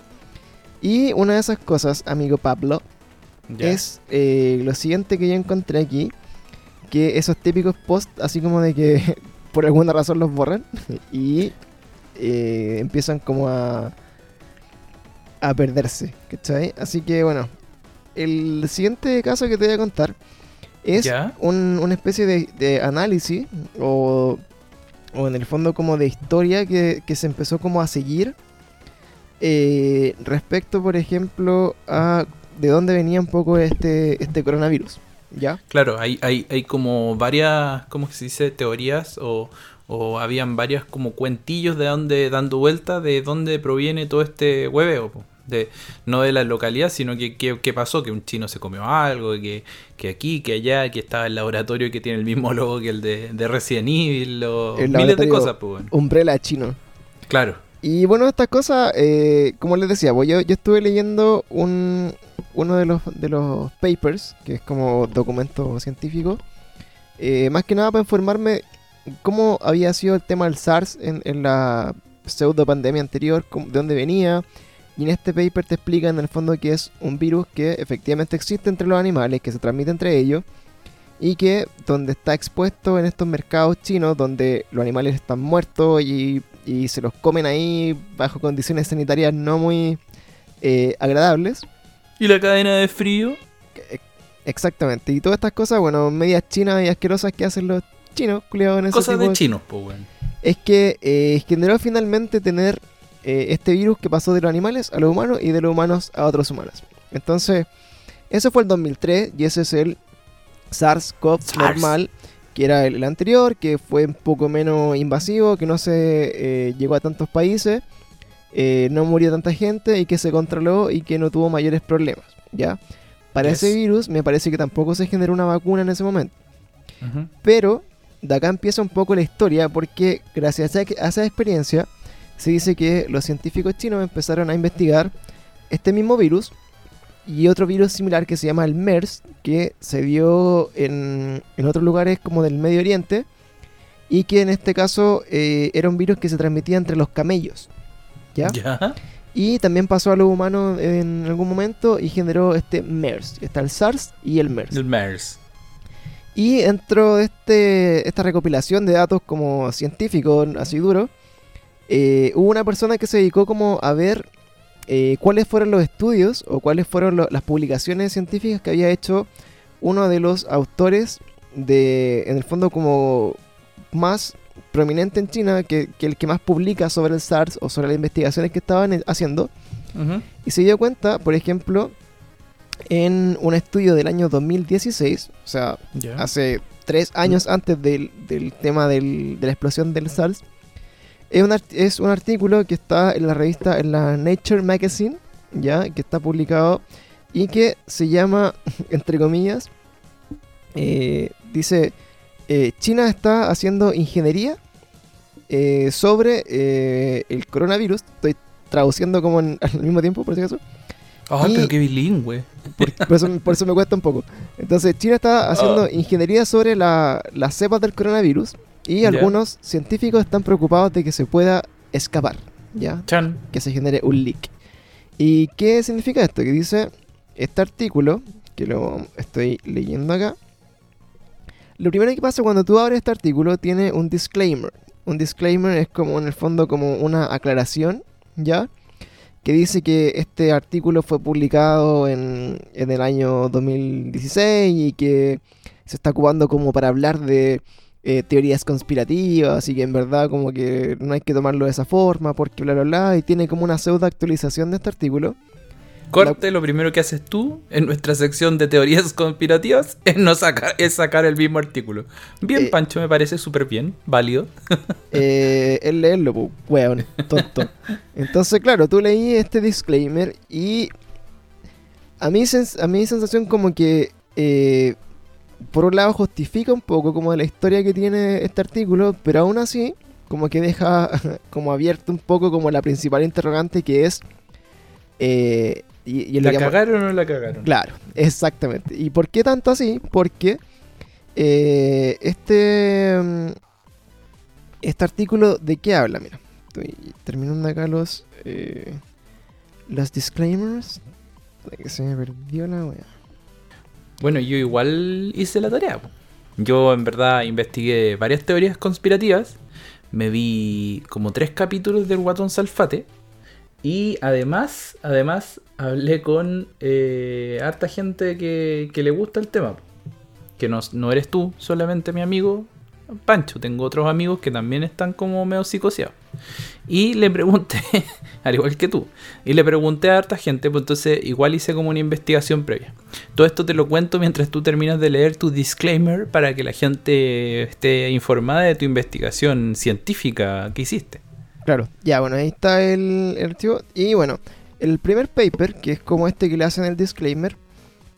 A: Y una de esas cosas, amigo Pablo,
B: Ya.
A: es eh, lo siguiente que yo encontré aquí, que esos típicos posts, así como de que por alguna razón los borran y eh, empiezan como a, a perderse, ¿cachai? Así que bueno, el siguiente caso que te voy a contar es un- una especie de, de análisis o, o en el fondo como de historia que, que se empezó como a seguir eh, respecto, por ejemplo, a de dónde venía un poco este, este coronavirus. ¿Ya?
B: Claro, hay, hay, hay como varias, ¿cómo se dice? Teorías o, o habían varias como cuentillos de dónde, dando vuelta de dónde proviene todo este hueveo. po. De, no de la localidad, sino que qué pasó, que un chino se comió algo, que, que aquí, que allá, que estaba el laboratorio que tiene el mismo logo que el de, de Resident Evil, o
A: El
B: miles de cosas, pues bueno.
A: Umbrella chino.
B: Claro.
A: Y bueno, estas cosas, eh, como les decía, pues yo, yo estuve leyendo un, uno de los, de los papers, que es como documento científico, eh, más que nada para informarme cómo había sido el tema del SARS en, en la pseudo pandemia anterior, de dónde venía. Y en este paper te explica en el fondo que es un virus que efectivamente existe entre los animales, que se transmite entre ellos, y que donde está expuesto en estos mercados chinos, donde los animales están muertos y, y se los comen ahí bajo condiciones sanitarias no muy eh, agradables.
B: ¿Y la cadena de frío?
A: Exactamente. Y todas estas cosas, bueno, medias chinas y asquerosas que hacen los chinos, culiados en ese
B: Cosas
A: tipo
B: de chinos, pues bueno.
A: es que eh, generó finalmente tener eh, este virus que pasó de los animales a los humanos y de los humanos a otros humanos. Entonces, eso fue el 2003 y ese es el SARS-CoV
B: SARS.
A: normal, que era el, el anterior, que fue un poco menos invasivo, que no se eh, llegó a tantos países, eh, no murió tanta gente y que se controló y que no tuvo mayores problemas, ¿ya? Para
B: Yes.
A: ese virus me parece que tampoco se generó una vacuna en ese momento. Pero de acá empieza un poco la historia porque gracias a, a esa experiencia se dice que los científicos chinos empezaron a investigar este mismo virus y otro virus similar que se llama el MERS que se vio en, en otros lugares como del Medio Oriente y que en este caso eh, era un virus que se transmitía entre los camellos. ¿Ya?
B: ¿Ya?
A: Y también pasó a los humanos en algún momento y generó este MERS. Está el SARS y el MERS.
B: El MERS.
A: Y dentro de este, esta recopilación de datos como científicos, así duro, eh, hubo una persona que se dedicó como a ver eh, cuáles fueron los estudios o cuáles fueron lo- las publicaciones científicas que había hecho uno de los autores de, en el fondo como más prominente en China, que, que el que más publica sobre el SARS o sobre las investigaciones que estaban haciendo. Y se dio cuenta, por ejemplo, en un estudio del año 2016, o sea, hace tres años antes del, del tema del- de la explosión del SARS, es un, es un artículo que está en la revista, en la Nature Magazine, ya, que está publicado y que se llama, entre comillas, eh, dice, eh, China está haciendo ingeniería eh, sobre el coronavirus, estoy traduciendo como en- al mismo tiempo, por si acaso,
B: Ay,
A: Y-
B: pero qué bilingüe.
A: por, por eso, por eso me cuesta un poco. Entonces, China está haciendo
B: Ah.
A: ingeniería sobre la, las cepas del coronavirus y algunos científicos están preocupados de que se pueda escapar, ¿ya?
B: Chan.
A: Que se genere un leak. ¿Y qué significa esto? Que dice este artículo, que lo estoy leyendo acá. Lo primero que pasa cuando tú abres este artículo tiene un disclaimer. Un disclaimer es como en el fondo como una aclaración, ¿ya? Que dice que este artículo fue publicado en, en el año 2016 y que se está ocupando como para hablar de eh, teorías conspirativas y que en verdad como que no hay que tomarlo de esa forma porque bla bla bla y tiene como una pseudo actualización de este artículo.
B: Corte, lo primero que haces tú en nuestra sección de teorías conspirativas es, no sacar, es sacar el mismo artículo. Bien,
A: Eh,
B: Pancho, me parece súper bien, válido.
A: Eh, es leerlo, weón, tonto. Entonces, claro, tú leí este disclaimer y a mí, sens- a mi sensación como que, eh, por un lado, justifica un poco como la historia que tiene este artículo, pero aún así, como que deja como abierto un poco como la principal interrogante que es... eh, y, y
B: ¿La cagaron o no la cagaron?
A: Claro, exactamente. ¿Y por qué tanto así? Porque eh, este mm, este artículo de qué habla, mira. Estoy terminando acá los eh, los disclaimers. De que se me perdió la wea.
B: Bueno, yo igual hice la tarea. Yo en verdad investigué varias teorías conspirativas. Me vi como tres capítulos del Guatón Salfate. Y además, además, hablé con eh, harta gente que, que le gusta el tema. Que no, no eres tú, solamente mi amigo Pancho. Tengo otros amigos que también están como medio psicoseados. Y le pregunté, al igual que tú, y le pregunté a harta gente, pues entonces igual hice como una investigación previa. Todo esto te lo cuento mientras tú terminas de leer tu disclaimer para que la gente esté informada de tu investigación científica que hiciste.
A: Claro, ya, bueno, ahí está el, el archivo. Y bueno, el primer paper, que es como este que le hacen el disclaimer,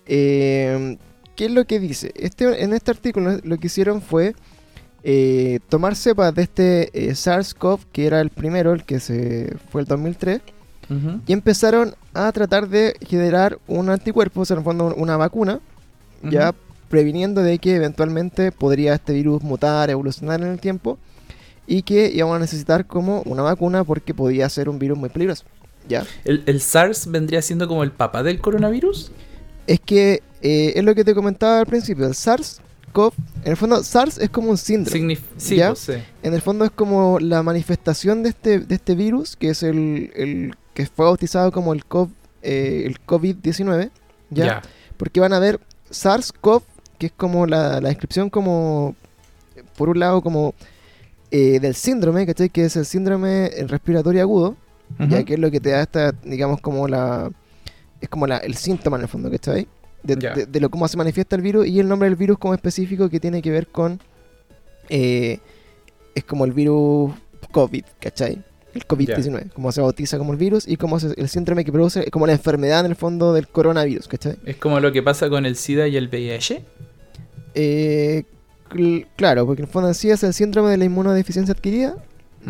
A: eh, ¿qué es lo que dice? Este, en este artículo lo que hicieron fue eh, tomar cepas de este eh, SARS-CoV, que era el primero, el que se fue el 2003, y empezaron a tratar de generar un anticuerpo, o sea, en el fondo una vacuna, ya previniendo de que eventualmente podría este virus mutar, evolucionar en el tiempo y que íbamos a necesitar como una vacuna porque podía ser un virus muy peligroso. ¿Ya?
B: ¿El, el SARS vendría siendo como el papá del coronavirus?
A: Es que eh, es lo que te comentaba al principio, el SARS-CoV, en el fondo SARS es como un síndrome.
B: Signif- sí,
A: ¿Ya?
B: pues, sí.
A: En el fondo es como la manifestación de este, de este virus, que es el, el que fue bautizado como el, eh, el COVID-19, ¿ya?
B: Ya.
A: Porque van a ver SARS-CoV, que es como la, la descripción como, por un lado, como eh, del síndrome, ¿cachai? Que es el síndrome respiratorio agudo, ya
B: Ujú.
A: que es lo que te da esta, digamos, como la... Es como la, el síntoma en el fondo, ¿cachai? De,
B: Ya.
A: de, de lo cómo se manifiesta el virus y el nombre del virus como específico que tiene que ver con... eh, es como el virus COVID, ¿cachai? El COVID-19, como se bautiza como el virus y como se- el síndrome que produce, como la enfermedad en el fondo del coronavirus, ¿cachai?
B: Es como lo que pasa con el SIDA y el VIH.
A: Eh, cl- claro, porque en el fondo en sí es el síndrome de la inmunodeficiencia adquirida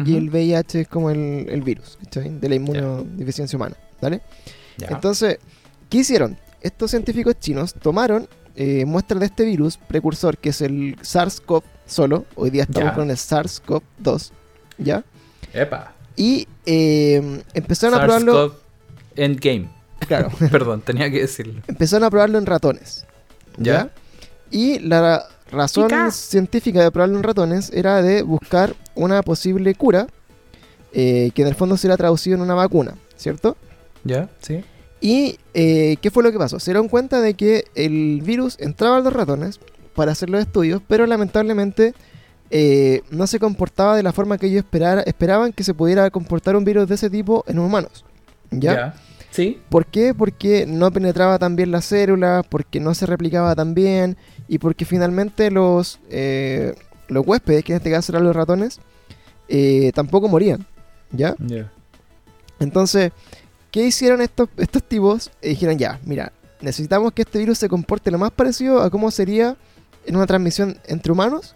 A: y el VIH es como el, el virus, ¿cachai? De la inmunodeficiencia humana, ¿vale? Entonces, ¿qué hicieron? Estos científicos chinos tomaron eh, muestras de este virus precursor, que es el SARS-CoV solo, hoy día estamos
B: Ya.
A: con el SARS-CoV-2, ¿ya?
B: Epa.
A: Y eh, empezaron a probarlo,
B: SARS-CoV Endgame.
A: claro,
B: Perdón, tenía que decirlo.
A: empezaron a probarlo en ratones, ¿ya?
B: ¿Ya?
A: Y la razón
B: Pica.
A: científica de probarlo en ratones era de buscar una posible cura, eh, que en el fondo será traducido en una vacuna, ¿cierto?
B: ¿Ya? Sí.
A: ¿Y eh, qué fue lo que pasó? Se dieron cuenta de que el virus entraba a los ratones para hacer los estudios, pero lamentablemente eh, no se comportaba de la forma que ellos esperara- esperaban que se pudiera comportar un virus de ese tipo en humanos. ¿Ya?
B: Sí.
A: ¿Por qué? Porque no penetraba tan bien las células, porque no se replicaba tan bien y porque finalmente los, eh, los huéspedes, que en este caso eran los ratones, tampoco morían. ¿Ya?
B: Ya.
A: Entonces, ¿qué hicieron estos, estos tipos? Dijeron, ya, mira, necesitamos que este virus se comporte lo más parecido a cómo sería en una transmisión entre humanos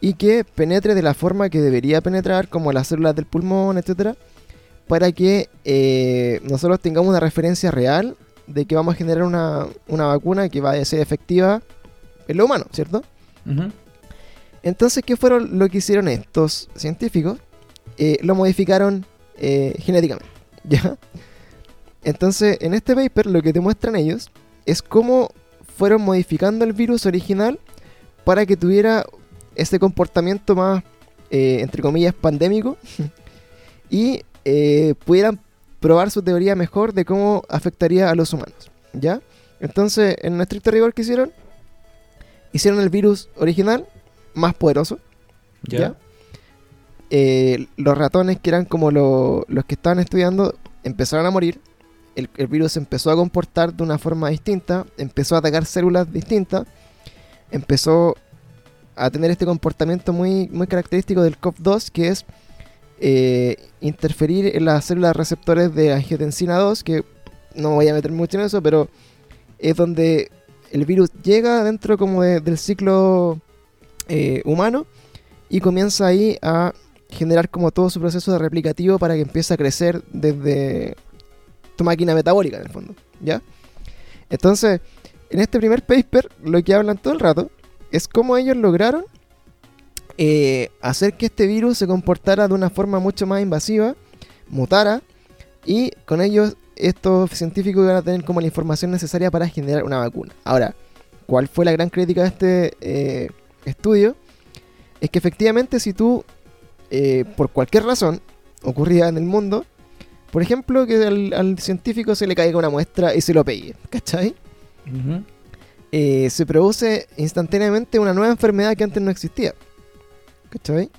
A: y que penetre de la forma que debería penetrar, como las células del pulmón, etcétera, para que eh, nosotros tengamos una referencia real de que vamos a generar una, una vacuna que va a ser efectiva en lo humano, ¿cierto? Entonces, ¿qué fueron lo que hicieron estos científicos? Eh, lo modificaron eh, genéticamente, ¿ya? Entonces, en este paper lo que te muestran ellos es cómo fueron modificando el virus original para que tuviera ese comportamiento más, eh, entre comillas, pandémico y eh, pudieran probar su teoría mejor de cómo afectaría a los humanos, ¿ya? Entonces, en un estricto rigor que hicieron, hicieron el virus original más poderoso,
B: Ya.
A: ¿Ya? Eh, los ratones que eran como lo- los que estaban estudiando empezaron a morir. El, virus empezó a comportar de una forma distinta, empezó a atacar células distintas, empezó a tener este comportamiento muy, muy característico del COP2, que es eh, interferir en las células receptores de angiotensina 2, que no voy a meter mucho en eso, pero es donde el virus llega dentro como de- del ciclo eh, humano y comienza ahí a generar como todo su proceso de replicativo para que empiece a crecer desde tu máquina metabólica en el fondo, ¿ya? Entonces, en este primer paper lo que hablan todo el rato es cómo ellos lograron eh, hacer que este virus se comportara de una forma mucho más invasiva, mutara y con ellos estos científicos iban a tener como la información necesaria para generar una vacuna. Ahora, ¿cuál fue la gran crítica de este eh, estudio? Es que efectivamente si tú, eh, por cualquier razón, ocurría en el mundo, por ejemplo, que al, al científico se le caiga una muestra y se lo pegue, ¿cachai?
B: Ujú.
A: eh, se produce instantáneamente una nueva enfermedad que antes no existía. ¿Cachai?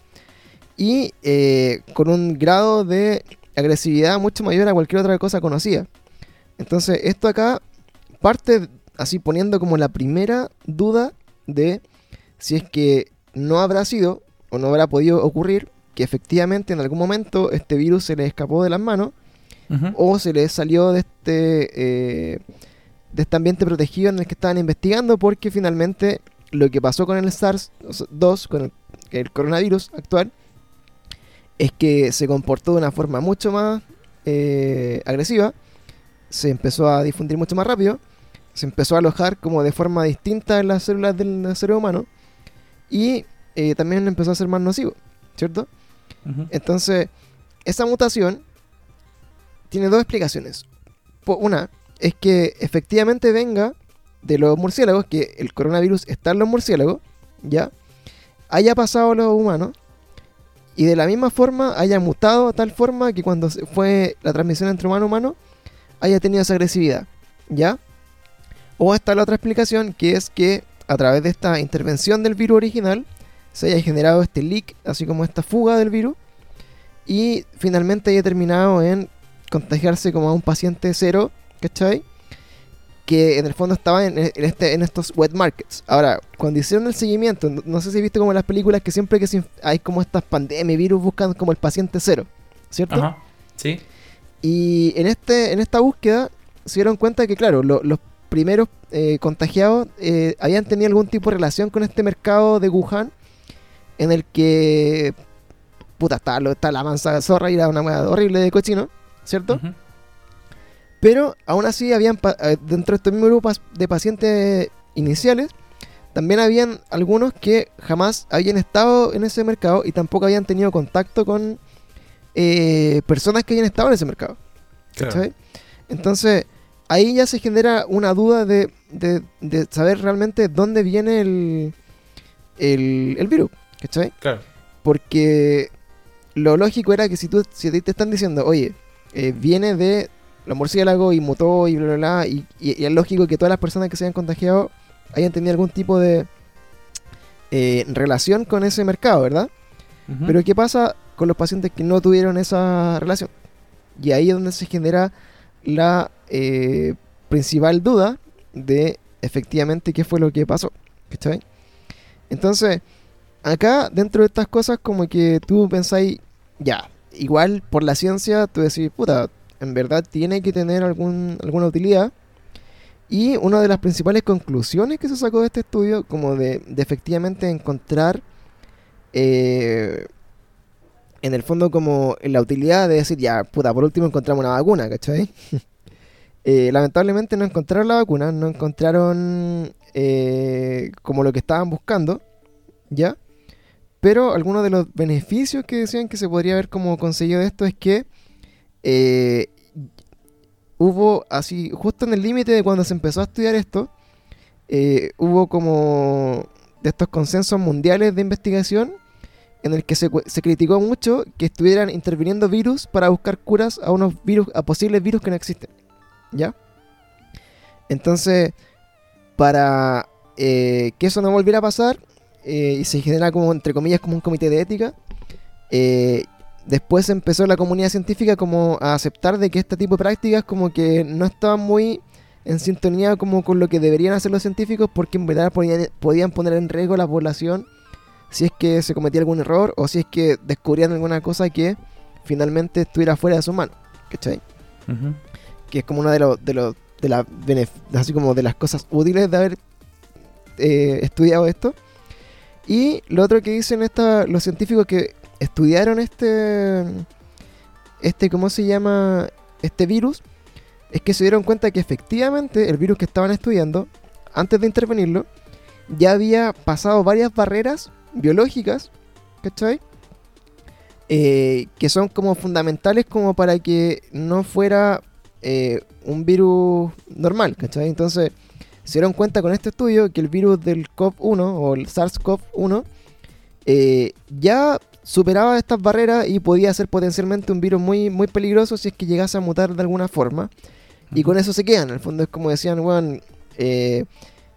A: Y eh, con un grado de agresividad mucho mayor a cualquier otra cosa conocida. Entonces, esto acá parte así poniendo como la primera duda de si es que no habrá sido o no habrá podido ocurrir que efectivamente en algún momento este virus se le escapó de las manos O se les salió de este eh, de este ambiente protegido en el que estaban investigando porque finalmente lo que pasó con el SARS-2 con el, el coronavirus actual es que se comportó de una forma mucho más eh, agresiva se empezó a difundir mucho más rápido se empezó a alojar como de forma distinta en las células del cerebro humano y eh, también empezó a ser más nocivo ¿cierto? Entonces, esa mutación tiene dos explicaciones. Una es que efectivamente venga de los murciélagos, que el coronavirus está en los murciélagos, ya, haya pasado a los humanos y de la misma forma haya mutado a tal forma que cuando fue la transmisión entre humano a humano haya tenido esa agresividad, ¿ya? O está la otra explicación que es que a través de esta intervención del virus original se haya generado este leak, así como esta fuga del virus, y finalmente haya terminado en contagiarse como a un paciente cero, ¿cachai? Que en el fondo estaba en, en este, en estos wet markets. Ahora, cuando hicieron el seguimiento, no, no sé si viste como en las películas que siempre que hay como estas pandemias, virus, buscan como el paciente cero, ¿cierto?
B: Ajá. Sí.
A: Y en, este, en esta búsqueda se dieron cuenta que, claro, lo- los primeros eh, contagiados eh, habían tenido algún tipo de relación con este mercado de Wuhan, en el que, puta, está, lo- está la mansa zorra y era una hueá horrible de cochino, ¿cierto? Pero aún así, habían eh, dentro de este mismo grupo de pacientes iniciales, también habían algunos que jamás habían estado en ese mercado y tampoco habían tenido contacto con eh, personas que habían estado en ese mercado. ¿cachai? Entonces, ahí ya se genera una duda de, de- de saber realmente dónde viene el, el, el virus. ¿Cachai?
B: Claro.
A: Porque lo lógico era que si tú si te están diciendo, oye, eh, viene de los murciélagos y mutó y bla, bla, bla, y, y- y es lógico que todas las personas que se hayan contagiado hayan tenido algún tipo de eh, relación con ese mercado, ¿verdad? Pero ¿qué pasa con los pacientes que no tuvieron esa relación? Y ahí es donde se genera la eh, principal duda de efectivamente qué fue lo que pasó. ¿Cachai? Entonces, acá dentro de estas cosas como que tú pensáis, ya, igual por la ciencia tú decís, puta, en verdad tiene que tener algún, alguna utilidad. Y una de las principales conclusiones que se sacó de este estudio, como de, efectivamente encontrar, eh, en el fondo como la utilidad de decir, ya, puta, por último encontramos una vacuna, ¿cachai? Eh, lamentablemente no encontraron la vacuna, no encontraron eh, como lo que estaban buscando, ¿ya? Pero algunos de los beneficios que decían que se podría haber como conseguido de esto es que eh, hubo así, justo en el límite de cuando se empezó a estudiar esto, eh, hubo como de estos consensos mundiales de investigación en el que se, se criticó mucho que estuvieran interviniendo virus para buscar curas a unos virus, a posibles virus que no existen. ¿Ya? Entonces, para eh, que eso no volviera a pasar, eh, y se genera como, entre comillas, como un comité de ética, eh, después empezó la comunidad científica como a aceptar de que este tipo de prácticas como que no estaban muy en sintonía como con lo que deberían hacer los científicos porque en verdad podían, podían poner en riesgo a la población si es que se cometía algún error o si es que descubrían alguna cosa que finalmente estuviera fuera de su mano. ¿Cachai?
B: Ujú.
A: que es como una de los de los de las benef- así como de las cosas útiles de haber eh, estudiado esto y lo otro que dicen esta, los científicos que estudiaron este este cómo se llama este virus es que se dieron cuenta que efectivamente el virus que estaban estudiando antes de intervenirlo ya había pasado varias barreras biológicas ¿cachai? Eh, que son como fundamentales como para que no fuera eh, un virus normal, ¿cachai? Entonces se dieron cuenta con este estudio que el virus del COV-1 o el SARS-CoV-1 eh, ya superaba estas barreras y podía ser potencialmente un virus muy, muy peligroso si es que llegase a mutar de alguna forma. Y con eso se quedan. En el fondo es como decían, weón, eh,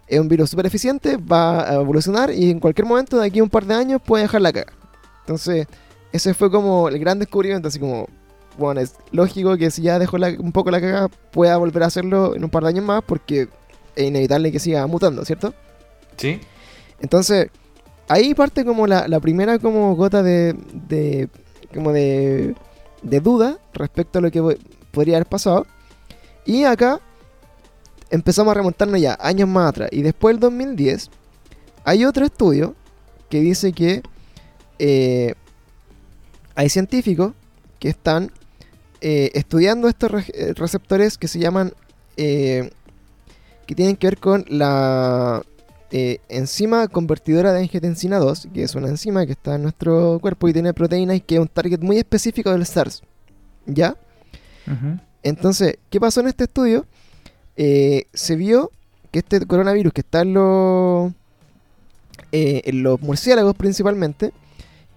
A: es un virus súper eficiente, va a evolucionar y en cualquier momento de aquí a un par de años puede dejar la caga. Entonces, ese fue como el gran descubrimiento, así como, bueno, es lógico que si ya dejó la- un poco la caga, pueda volver a hacerlo en un par de años más porque es inevitable que siga mutando, ¿cierto?
B: Sí.
A: Entonces, ahí parte como la, la primera como gota de, de como de, de duda respecto a lo que po- podría haber pasado. Y acá empezamos a remontarnos ya años más atrás. Y después del 2010 hay otro estudio que dice que eh, hay científicos que están eh, estudiando estos re- receptores que se llaman eh, que tienen que ver con la eh, enzima convertidora de angiotensina 2, que es una enzima que está en nuestro cuerpo y tiene proteínas y que es un target muy específico del SARS. ¿Ya? Entonces, ¿qué pasó en este estudio? Eh, se vio que este coronavirus que está en los, eh, en los murciélagos principalmente,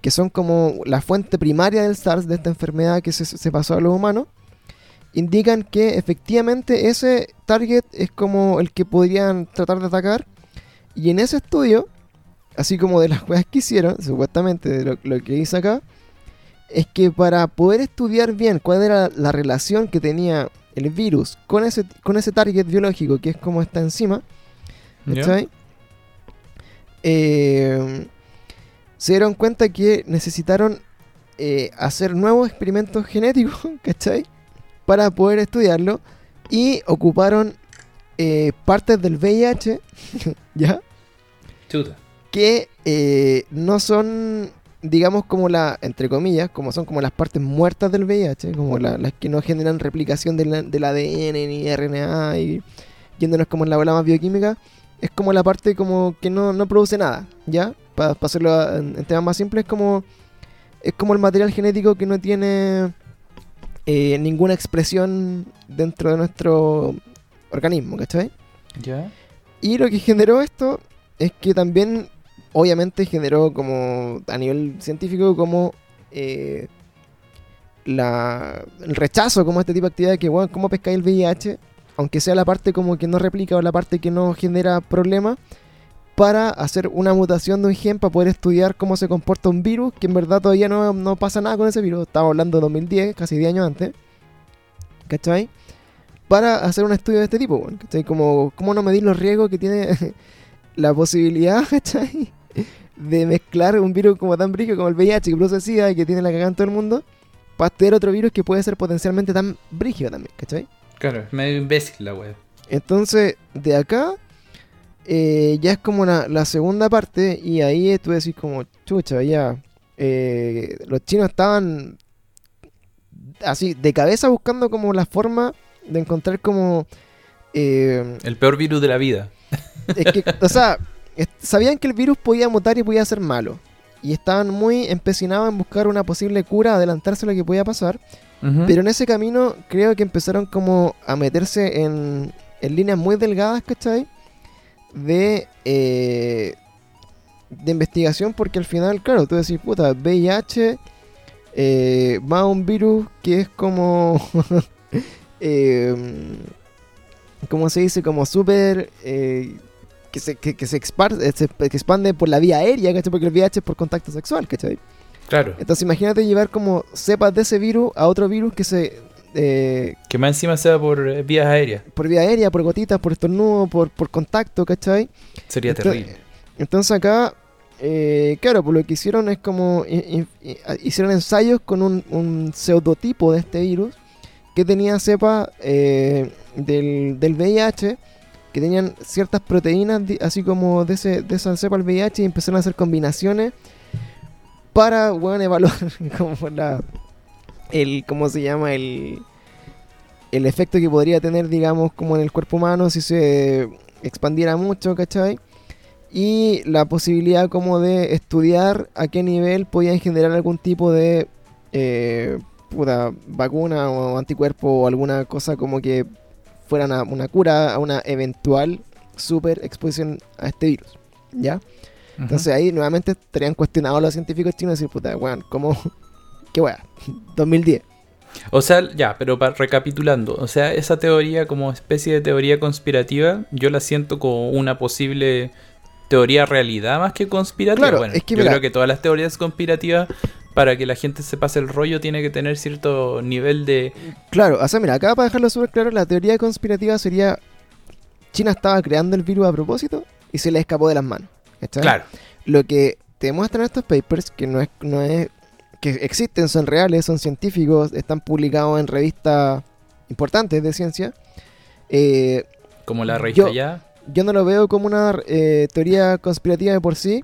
A: que son como la fuente primaria del SARS, de esta enfermedad que se, se pasó a los humanos, indican que efectivamente ese target es como el que podrían tratar de atacar. Y en ese estudio, así como de las cosas que hicieron, supuestamente de lo, lo que hice acá, es que para poder estudiar bien cuál era la relación que tenía el virus con ese, con ese target biológico, que es como esta enzima. ¿cachai? Eh, se dieron cuenta que necesitaron eh, hacer nuevos experimentos genéticos, ¿cachai? Para poder estudiarlo y ocuparon eh, partes del VIH, ¿ya?
B: Chuta.
A: que eh, no son, digamos, como la, entre comillas, como son como las partes muertas del VIH, como la- las que no generan replicación del, del ADN ni RNA y yéndonos como en la bola más bioquímica, es como la parte como que no, no produce nada, ¿ya? Para hacerlo a- en, en temas más simples, es como, es como el material genético que no tiene eh, ninguna expresión dentro de nuestro organismo, ¿cachai?
B: Ya.
A: Y lo que generó esto es que también, obviamente, generó como a nivel científico como eh, la, el rechazo como a este tipo de actividad que, bueno, ¿cómo pescáis el VIH? Aunque sea la parte como que no replica o la parte que no genera problemas, para hacer una mutación de un gen para poder estudiar cómo se comporta un virus, que en verdad todavía no, no pasa nada con ese virus. Estamos hablando de 2010, casi 10 años antes, ¿cachai? Para hacer un estudio de este tipo, ¿cachai? Como, ¿cómo no medir los riesgos que tiene la posibilidad, ¿cachai? De mezclar un virus como tan brígido como el VIH, que produce SIDA y que tiene la cagada en todo el mundo, para tener otro virus que puede ser potencialmente tan brígido también, ¿cachai?
B: Claro, medio imbécil la wea.
A: Entonces, de acá eh, ya es como la, la segunda parte y ahí tú decís como, chucha, ya, eh, los chinos estaban así, de cabeza buscando como la forma de encontrar como... eh,
B: El peor virus de la vida.
A: es que, o sea, sabían que el virus podía mutar y podía ser malo. Y estaban muy empecinados en buscar una posible cura, adelantarse a lo que podía pasar. Pero en ese camino creo que empezaron como a meterse en, en líneas muy delgadas, ¿cachai? De, eh, de investigación porque al final, claro, tú decís, puta, VIH eh, va a un virus que es como... eh, ¿Cómo se dice? Como súper... eh, que se, que, que se, expar- eh, se- que expande por la vía aérea, ¿cachai? Porque el VIH es por contacto sexual, ¿cachai?
B: Claro.
A: Entonces imagínate llevar como cepas de ese virus a otro virus que se... eh,
B: Que más encima sea por eh, vías aéreas.
A: por vía aérea, por gotitas, por estornudo, por, por contacto, ¿cachai?
B: Sería terrible.
A: Entonces acá, eh, claro, pues lo que hicieron es como... hicieron ensayos con un, un pseudotipo de este virus que tenía cepas eh, del, del VIH que tenían ciertas proteínas así como de, ese, de esa cepa del VIH y empezaron a hacer combinaciones para, bueno, evaluar como la... El, ¿Cómo se llama? El, el efecto que podría tener, digamos, como en el cuerpo humano si se expandiera mucho, ¿cachai? Y la posibilidad como de estudiar a qué nivel podían generar algún tipo de eh, puta, vacuna o anticuerpo o alguna cosa como que fuera una, una cura a una eventual super exposición a este virus, ¿ya? Entonces ahí nuevamente estarían cuestionados los científicos chinos y decir, puta, weón, ¿cómo? ¿Qué weá? 2010.
B: O sea, ya, pero para, recapitulando, o sea, esa teoría como especie de teoría conspirativa, yo la siento como una posible teoría realidad más que conspirativa.
A: Claro,
B: bueno,
A: es que
B: yo
A: mira-
B: creo que todas las teorías conspirativas, para que la gente se pase el rollo, tiene que tener cierto nivel de...
A: Claro, o sea, mira, acá para dejarlo súper claro, la teoría conspirativa sería China estaba creando el virus a propósito y se le escapó de las manos. ¿cachai?
B: Claro,
A: Lo que te muestran estos papers, que no es, no es, que existen, son reales, son científicos, están publicados en revistas importantes de ciencia. eh,
B: como la revista
A: Yo-
B: ya.
A: yo no lo veo como una eh, teoría conspirativa de por sí.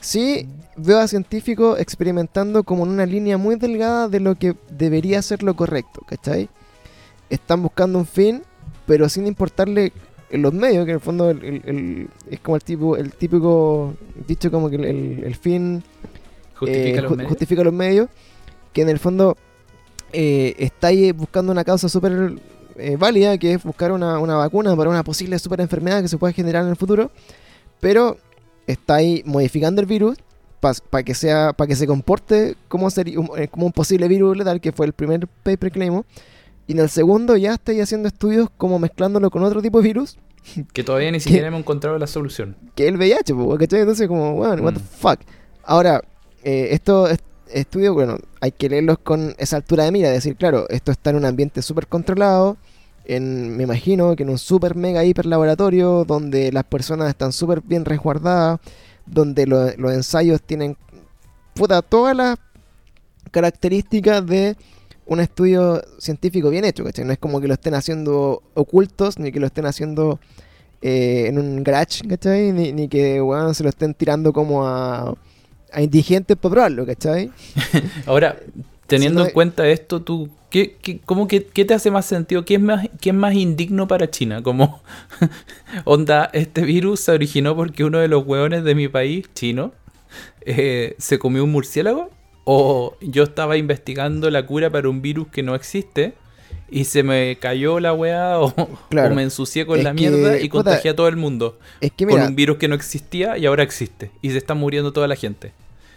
A: Sí veo a científicos experimentando como en una línea muy delgada de lo que debería ser lo correcto, ¿cachai? Están buscando un fin, pero sin importarle los medios, que en el fondo el- el- el- es como el tipo, el típico dicho como que el fin
B: Justifica
A: eh,
B: los
A: ju-
B: medios.
A: justifica los medios, que en el fondo eh, está ahí buscando una causa súper eh, válida, que es buscar una, una vacuna para una posible super enfermedad que se pueda generar en el futuro, pero está ahí modificando el virus para que sea para que se comporte como, un- eh, como un posible virus letal, que fue el primer paper que leímos, y en el segundo ya está ahí haciendo estudios como mezclándolo con otro tipo de virus,
B: Que todavía ni siquiera hemos encontrado la solución.
A: que es el VIH, ¿cachai? Entonces, como, bueno, what the
B: Mm.
A: fuck. Ahora, eh, estos est- estudios, bueno, hay que leerlos con esa altura de mira, decir, claro, esto está en un ambiente súper controlado, en, me imagino que en un súper mega hiper laboratorio, donde las personas están súper bien resguardadas, donde lo- los ensayos tienen, puta, todas las características de un estudio científico bien hecho, ¿cachai? No es como que lo estén haciendo ocultos, ni que lo estén haciendo eh, en un garage, ¿cachai? Ni, ni que weón, se lo estén tirando como a, a indigentes para probarlo, ¿cachai?
B: Ahora, teniendo
A: Si no-
B: en cuenta esto, tú, ¿qué, qué, cómo que, qué te hace más sentido? ¿Qué es más, qué es más indigno para China? Como, onda, este virus se originó porque uno de los hueones de mi país, chino, eh, se comió un murciélago? ¿O yo estaba investigando la cura para un virus que no existe? Y se me cayó la weá o,
A: Claro.
B: o me ensucié con
A: Es
B: la
A: que,
B: mierda y
A: puta,
B: contagié a todo el mundo.
A: Es que
B: con un virus que no existía y ahora existe. Y se está muriendo toda la gente.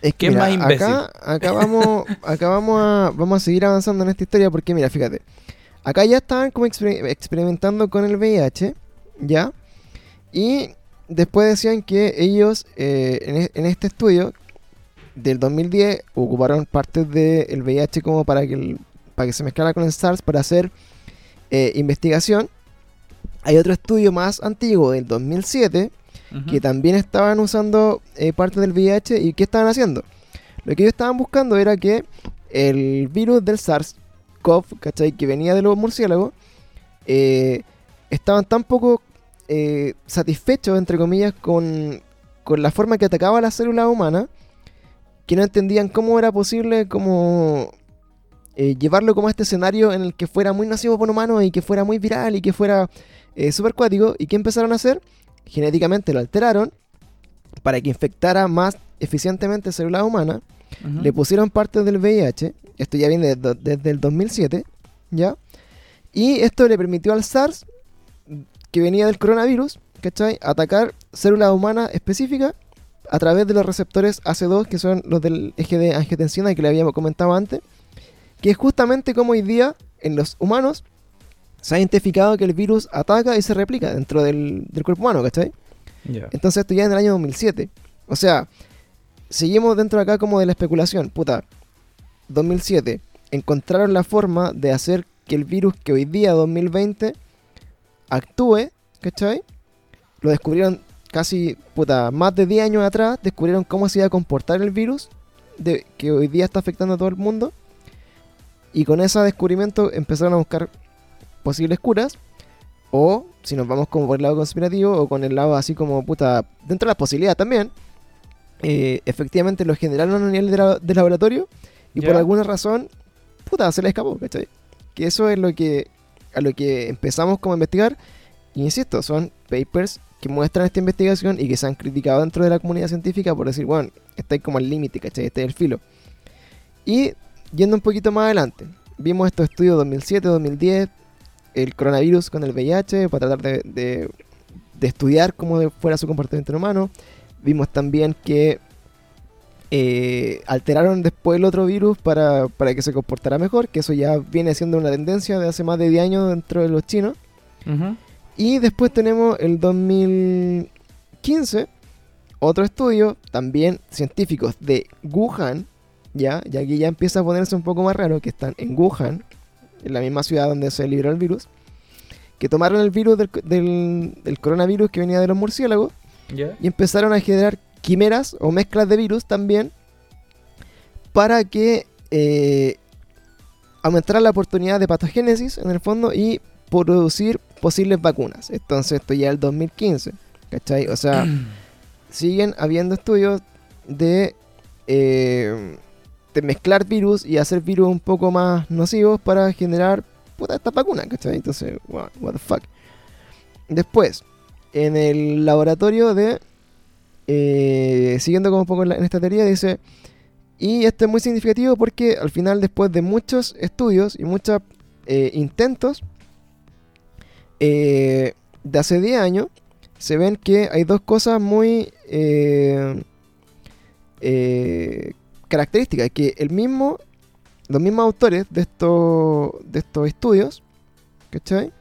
A: Es que
B: ¿qué es
A: mira,
B: más imbécil?
A: acá, acá vamos, acá vamos a, vamos a seguir avanzando en esta historia porque mira, fíjate, acá ya estaban como exper- experimentando con el VIH, ¿ya? Y después decían que ellos eh, en, e- en este estudio del 2010 ocuparon partes del VIH como para que, el- para que se mezclara con el SARS para hacer eh, investigación, hay otro estudio más antiguo del 2007 Que también estaban usando eh, parte del VIH y ¿qué estaban haciendo? Lo que ellos estaban buscando era que el virus del SARS-CoV, ¿cachai? Que venía de los murciélagos, eh, estaban tan poco eh, satisfechos, entre comillas, con, con la forma que atacaba a las células humanas, que no entendían cómo era posible como llevarlo como a este escenario en el que fuera muy nocivo por humanos y que fuera muy viral y que fuera eh, cuático. ¿Y qué empezaron a hacer? Genéticamente lo alteraron para que infectara más eficientemente células humanas. Le pusieron parte del VIH. Esto ya viene desde, desde el 2007. ¿Ya? Y esto le permitió al SARS, que venía del coronavirus, ¿cachai? Atacar células humanas específicas a través de los receptores AC2, que son los del eje de angiotensina que le habíamos comentado antes. Que es justamente como hoy día en los humanos se ha identificado que el virus ataca y se replica dentro del, del cuerpo humano, ¿cachai?
B: Ya.
A: Entonces esto ya en el año 2007. O sea, seguimos dentro acá como de la especulación. Puta, 2007. Encontraron la forma de hacer que el virus que hoy día, 2020, actúe, ¿cachai? Lo descubrieron casi, puta, más de 10 años atrás. Descubrieron cómo se iba a comportar el virus de, que hoy día está afectando a todo el mundo. Y con ese descubrimiento empezaron a buscar posibles curas. O si nos vamos como por el lado conspirativo o con el lado así como puta, dentro de las posibilidades también, eh, efectivamente lo generaron a nivel de, la- de laboratorio y
B: Ya.
A: por alguna razón, puta, se le escapó, ¿cachai? Que eso es lo que, a lo que empezamos como a investigar. Y insisto, son papers que muestran esta investigación y que se han criticado dentro de la comunidad científica por decir, bueno, está ahí como al límite, ¿cachai? Este es el filo. Y yendo un poquito más adelante, vimos estos estudios 2007, 2010, el coronavirus con el VIH, para tratar de, de- de estudiar cómo fuera su comportamiento en humano. Vimos también que eh, alteraron después el otro virus para, para que se comportara mejor, que eso ya viene siendo una tendencia de hace más de 10 años dentro de los chinos. Y después tenemos el 2015, otro estudio, también científicos de Wuhan, ya, y aquí ya empieza a ponerse un poco más raro, que están en Wuhan, en la misma ciudad donde se liberó el virus, que tomaron el virus del, del- del coronavirus que venía de los murciélagos y empezaron a generar quimeras o mezclas de virus también para que eh, aumentara la oportunidad de patogénesis en el fondo y producir posibles vacunas. Entonces esto ya es el 2015, ¿cachai? O sea, siguen habiendo estudios de, eh, de mezclar virus y hacer virus un poco más nocivos para generar puta esta vacuna, ¿cachai? Entonces, what, the fuck. Después, en el laboratorio de. eh, siguiendo como un poco en, esta teoría, dice. Y esto es muy significativo porque al final, después de muchos estudios y muchos eh, intentos, eh, de hace 10 años, se ven que hay dos cosas muy características. Que el mismo, los mismos autores de estos, de estos estudios, ¿cachai?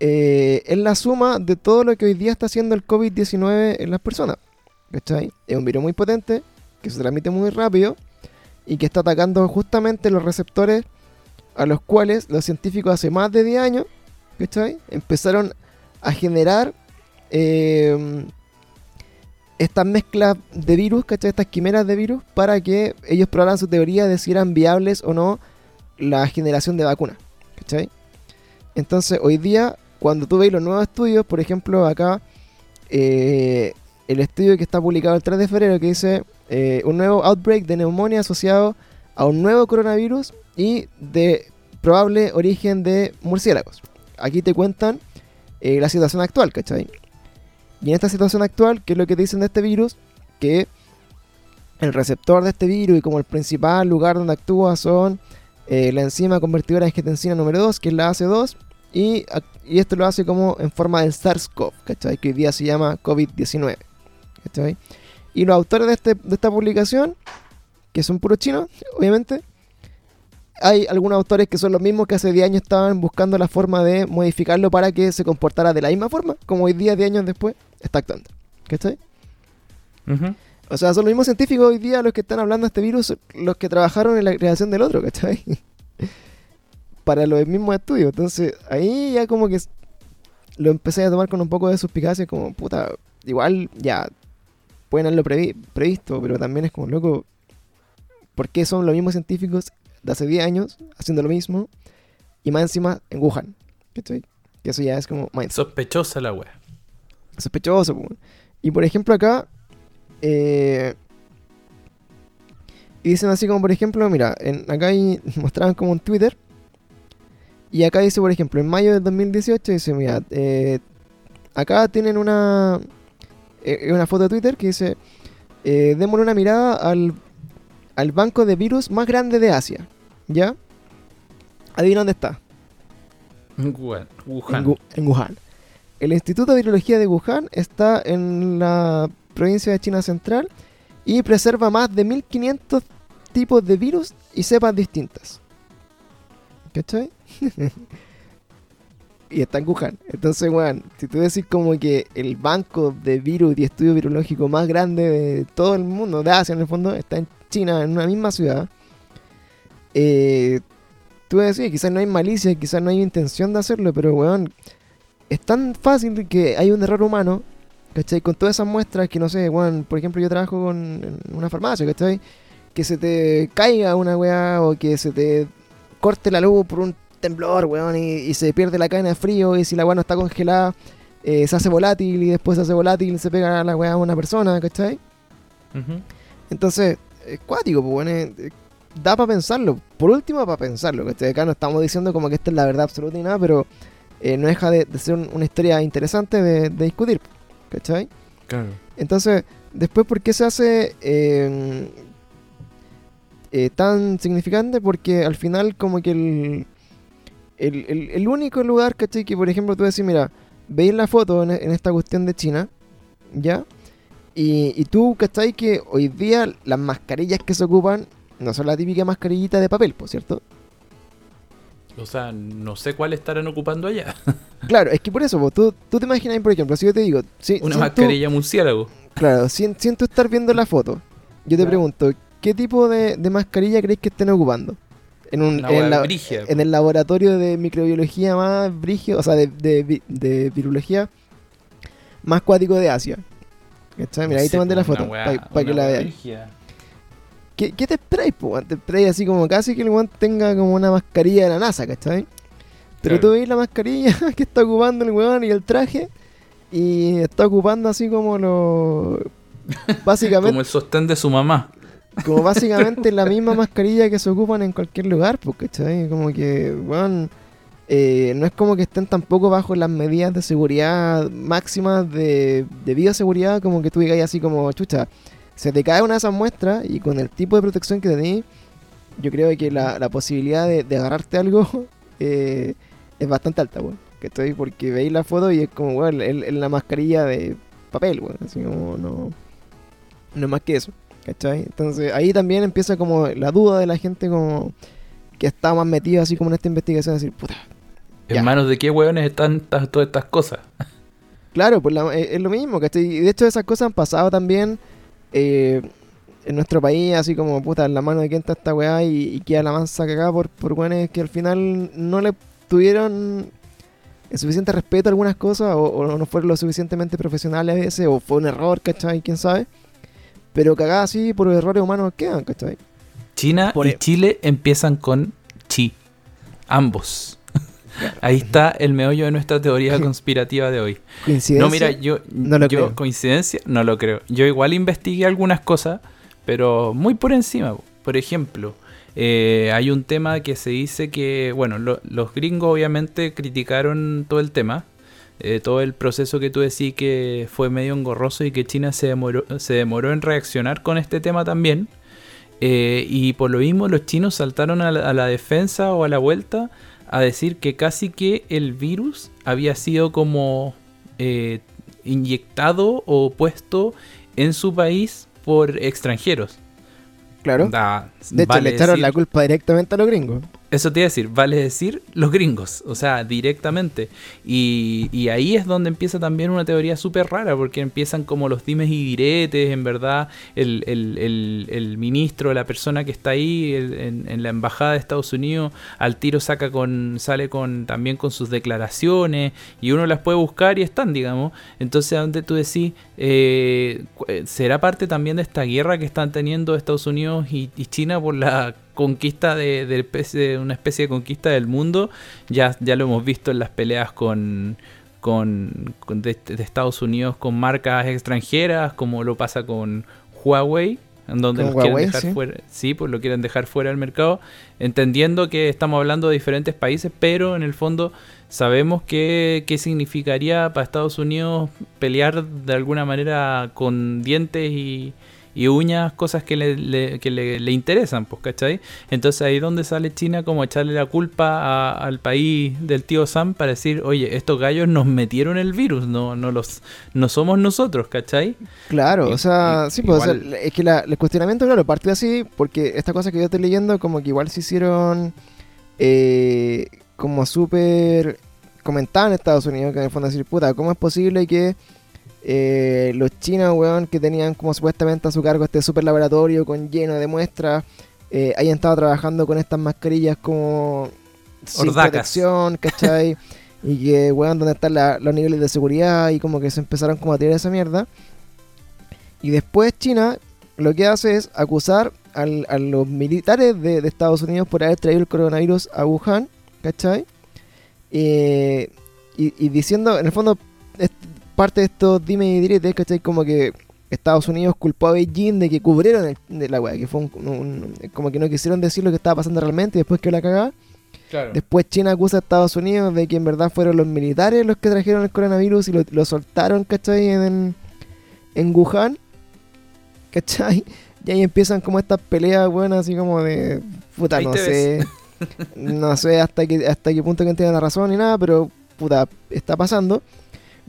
A: Eh, es la suma de todo lo que hoy día está haciendo el COVID-19 en las personas. ¿Cachai? Es un virus muy potente, que se transmite muy rápido y que está atacando justamente los receptores a los cuales los científicos hace más de 10 años, ¿cachai? Empezaron a generar eh, estas mezclas de virus, ¿cachai? Estas quimeras de virus para que ellos probaran su teoría de si eran viables o no la generación de vacunas, ¿cachai? Entonces, hoy día, cuando tú veis los nuevos estudios, por ejemplo, acá, eh, el estudio que está publicado el 3 de febrero, que dice eh, un nuevo outbreak de neumonía asociado a un nuevo coronavirus y de probable origen de murciélagos. Aquí te cuentan eh, la situación actual, ¿cachai? Y en esta situación actual, ¿qué es lo que dicen de este virus? Que el receptor de este virus y como el principal lugar donde actúa son eh, la enzima convertidora de angiotensina número 2, que es la AC2, y, y esto lo hace como en forma del SARS-CoV, ¿cachai? Que hoy día se llama COVID-19, ¿cachai? Y los autores de, este- de esta publicación, que son puros chinos, obviamente, hay algunos autores que son los mismos que hace 10 años estaban buscando la forma de modificarlo para que se comportara de la misma forma, como hoy día, 10 años después, está actuando, ¿cachai?
B: Ujú.
A: O sea, son los mismos científicos hoy día los que están hablando de este virus, los que trabajaron en la creación del otro, ¿cachai? para los mismos estudios. Entonces ahí ya como que lo empecé a tomar con un poco de suspicacia, como puta, igual ya pueden haberlo previ- previsto, pero también es como loco, ¿por qué son los mismos científicos de hace 10 años haciendo lo mismo y más encima en Wuhan? ¿Cachai? Que eso ya es como mind-
B: Sospechosa la wea.
A: sospechoso. po. Y por ejemplo acá, eh, y dicen así como por ejemplo, mira, en, acá hay, mostraban como un Twitter. Y acá dice, por ejemplo, en mayo del 2018, dice, mira, eh, acá tienen una, eh, una foto de Twitter que dice, démosle una mirada al, al banco de virus más grande de Asia. ¿Ya? Adivina dónde está.
B: Wuhan.
A: En,
B: Wuhan.
A: Wu- en Wuhan. El Instituto de Virología de Wuhan está en la provincia de China Central y preserva más de 1500 tipos de virus y cepas distintas. ¿Cachai? y está en Wuhan. Entonces, weón, si tú decís como que el banco de virus y estudio virológico más grande de todo el mundo, de Asia en el fondo, está en China, en una misma ciudad, eh, tú decís, quizás no hay malicia, quizás no hay intención de hacerlo, pero weón, es tan fácil que hay un error humano, ¿cachai? Con todas esas muestras que no sé, weón, por ejemplo, yo trabajo con, en una farmacia, ¿cachai? Que se te caiga una weá o que se te corte la luz por un temblor, weón, y, y se pierde la cadena de frío y si la weá no está congelada, eh, se hace volátil y después se hace volátil y se pega la weá a una persona, ¿cachai?
B: Ujú.
A: Entonces, es cuático, pues, bueno, da para pensarlo. Por último, para pensarlo. ¿cachai? Acá no estamos diciendo como que esta es la verdad absoluta ni nada, pero eh, no deja de, de ser un- una historia interesante de, de discutir. ¿Cachai?
B: Claro.
A: Entonces, después, ¿por qué se hace eh, eh, tan significante? Porque al final, como que el, el, el- el único lugar, ¿cachai? Que, por ejemplo, tú decís, mira, veis la foto en, en esta cuestión de China, ¿ya? Y, y tú, ¿cachai? Que hoy día las mascarillas que se ocupan no son la típica mascarillita de papel, por cierto.
B: O sea, no sé cuál estarán ocupando allá.
A: Claro, es que por eso, tú, tú te imaginas, por ejemplo, si yo te digo, si,
B: Una
A: sin tú-
B: mascarilla murciélago.
A: Claro, sin tú estar viendo la foto, yo te pregunto, ¿qué tipo de, de mascarilla crees que estén ocupando? En, un, en, la- en el laboratorio de microbiología más brígido, o sea, de, de, vi- de virología más cuático de Asia. ¿Cachai? Mira,
B: No
A: ahí
B: sé,
A: te mandé la foto, para que la veas. ¿Qué, ¿Qué te esperáis, po? Te esperáis así como casi que el weón tenga como una mascarilla de la NASA, ¿cachai? Pero
B: Claro.
A: tú veis la mascarilla que está ocupando el weón y el traje, y está ocupando así como lo... Básicamente,
B: Como el sostén de su mamá.
A: como básicamente la misma mascarilla que se ocupan en cualquier lugar, pues, ¿cachai? Como que, weón, eh, no es como que estén tampoco bajo las medidas de seguridad máximas de, de bioseguridad, como que tú digas así como, chucha, se te cae una de esas muestras y con el tipo de protección que tenés, yo creo que la, la posibilidad de, de agarrarte algo eh, es bastante alta, weón. ¿Cachai? Porque veis la foto y es como, weón, es la mascarilla de papel, weón. Así como, no, no es más que eso. ¿Cachai? Entonces ahí también empieza como la duda de la gente como que está más metido así como en esta investigación, decir, puta.
B: ¿En manos de qué hueones están todas estas cosas?
A: claro, pues la- es, es lo mismo, ¿cachai? Y de hecho esas cosas han pasado también eh, en nuestro país, así como, puta, en la mano de quién está esta weá y, y queda la mansa cagada por, por weones que al final no le tuvieron el suficiente respeto a algunas cosas o, o no fueron lo suficientemente profesionales a veces o fue un error, ¿cachai? ¿Quién sabe? Pero cagada así por errores humanos quedan, ¿cachai?
B: China
A: Por
B: y
A: e-
B: Chile empiezan con chi. Ambos. Ahí está el meollo de nuestra teoría conspirativa de hoy.
A: Coincidencia.
B: No, mira, yo,
A: No lo
B: yo
A: creo.
B: coincidencia, no lo creo. Yo igual investigué algunas cosas, pero muy por encima. po. Por ejemplo, eh, hay un tema que se dice que, bueno, lo- los gringos obviamente criticaron todo el tema, eh, todo el proceso que tú decís que fue medio engorroso y que China se demoró, se demoró en reaccionar con este tema también. Eh, y por lo mismo los chinos saltaron a la, a la defensa o a la vuelta a decir que casi que el virus había sido como eh, inyectado o puesto en su país por extranjeros.
A: Claro.
B: Da-
A: De hecho,
B: vale
A: le echaron
B: decir-
A: la culpa directamente a los gringos.
B: Eso te iba a decir, vale decir los gringos, o sea, directamente. Y, y ahí es donde empieza también una teoría súper rara, porque empiezan como los dimes y diretes, en verdad, el, el, el, ministro, la persona que está ahí en, la embajada de Estados Unidos, al tiro saca con, sale con también con sus declaraciones, y uno las puede buscar y están, digamos. Entonces, donde tú decís, eh, ¿será parte también de esta guerra que están teniendo Estados Unidos y, y China por la conquista de, de, una especie de conquista del mundo. Ya, ya lo hemos visto en las peleas con, con, de, Estados Unidos con marcas extranjeras, como lo pasa con Huawei, en donde los quieren dejar ¿sí? fuera, sí, pues lo quieren dejar fuera del mercado, entendiendo que estamos hablando de diferentes países, pero en el fondo sabemos que, qué significaría para Estados Unidos pelear de alguna manera con dientes y, y uñas cosas que le, que le, interesan, pues, ¿cachai? Entonces ahí donde sale China como echarle la culpa al país del tío Sam para decir, oye, estos gallos nos metieron el virus, no, no los no somos nosotros, ¿cachai?
A: Claro, o sea, sí, pues, es que la, el cuestionamiento, claro, partió así, porque esta cosa que yo estoy leyendo, como que igual se hicieron eh, como súper comentaban en Estados Unidos, que en el fondo decir, puta, ¿cómo es posible que eh, los chinos, weón, que tenían como supuestamente a su cargo este super laboratorio con lleno de muestras, eh, hayan estado trabajando con estas mascarillas como sin protección, ¿cachai? y que, weón, donde están los niveles de seguridad y como que se empezaron como a tirar esa mierda. Y después China lo que hace es acusar a los militares de, Estados Unidos por haber traído el coronavirus a Wuhan, ¿cachai? Eh, y, y, diciendo, en el fondo, parte de estos dime y diretes, ¿cachai? Como que Estados Unidos culpó a Beijing de que cubrieron de la weá, que fue un, como que no quisieron decir lo que estaba pasando realmente y después que la cagaba. Después China acusa a Estados Unidos de que en verdad fueron los militares los que trajeron el coronavirus y lo, soltaron, ¿cachai? En, en Wuhan, ¿cachai? Y ahí empiezan como estas peleas buenas, así como de. Puta, no sé. no sé hasta qué, hasta qué punto que entiendan la razón ni nada, pero puta, está pasando.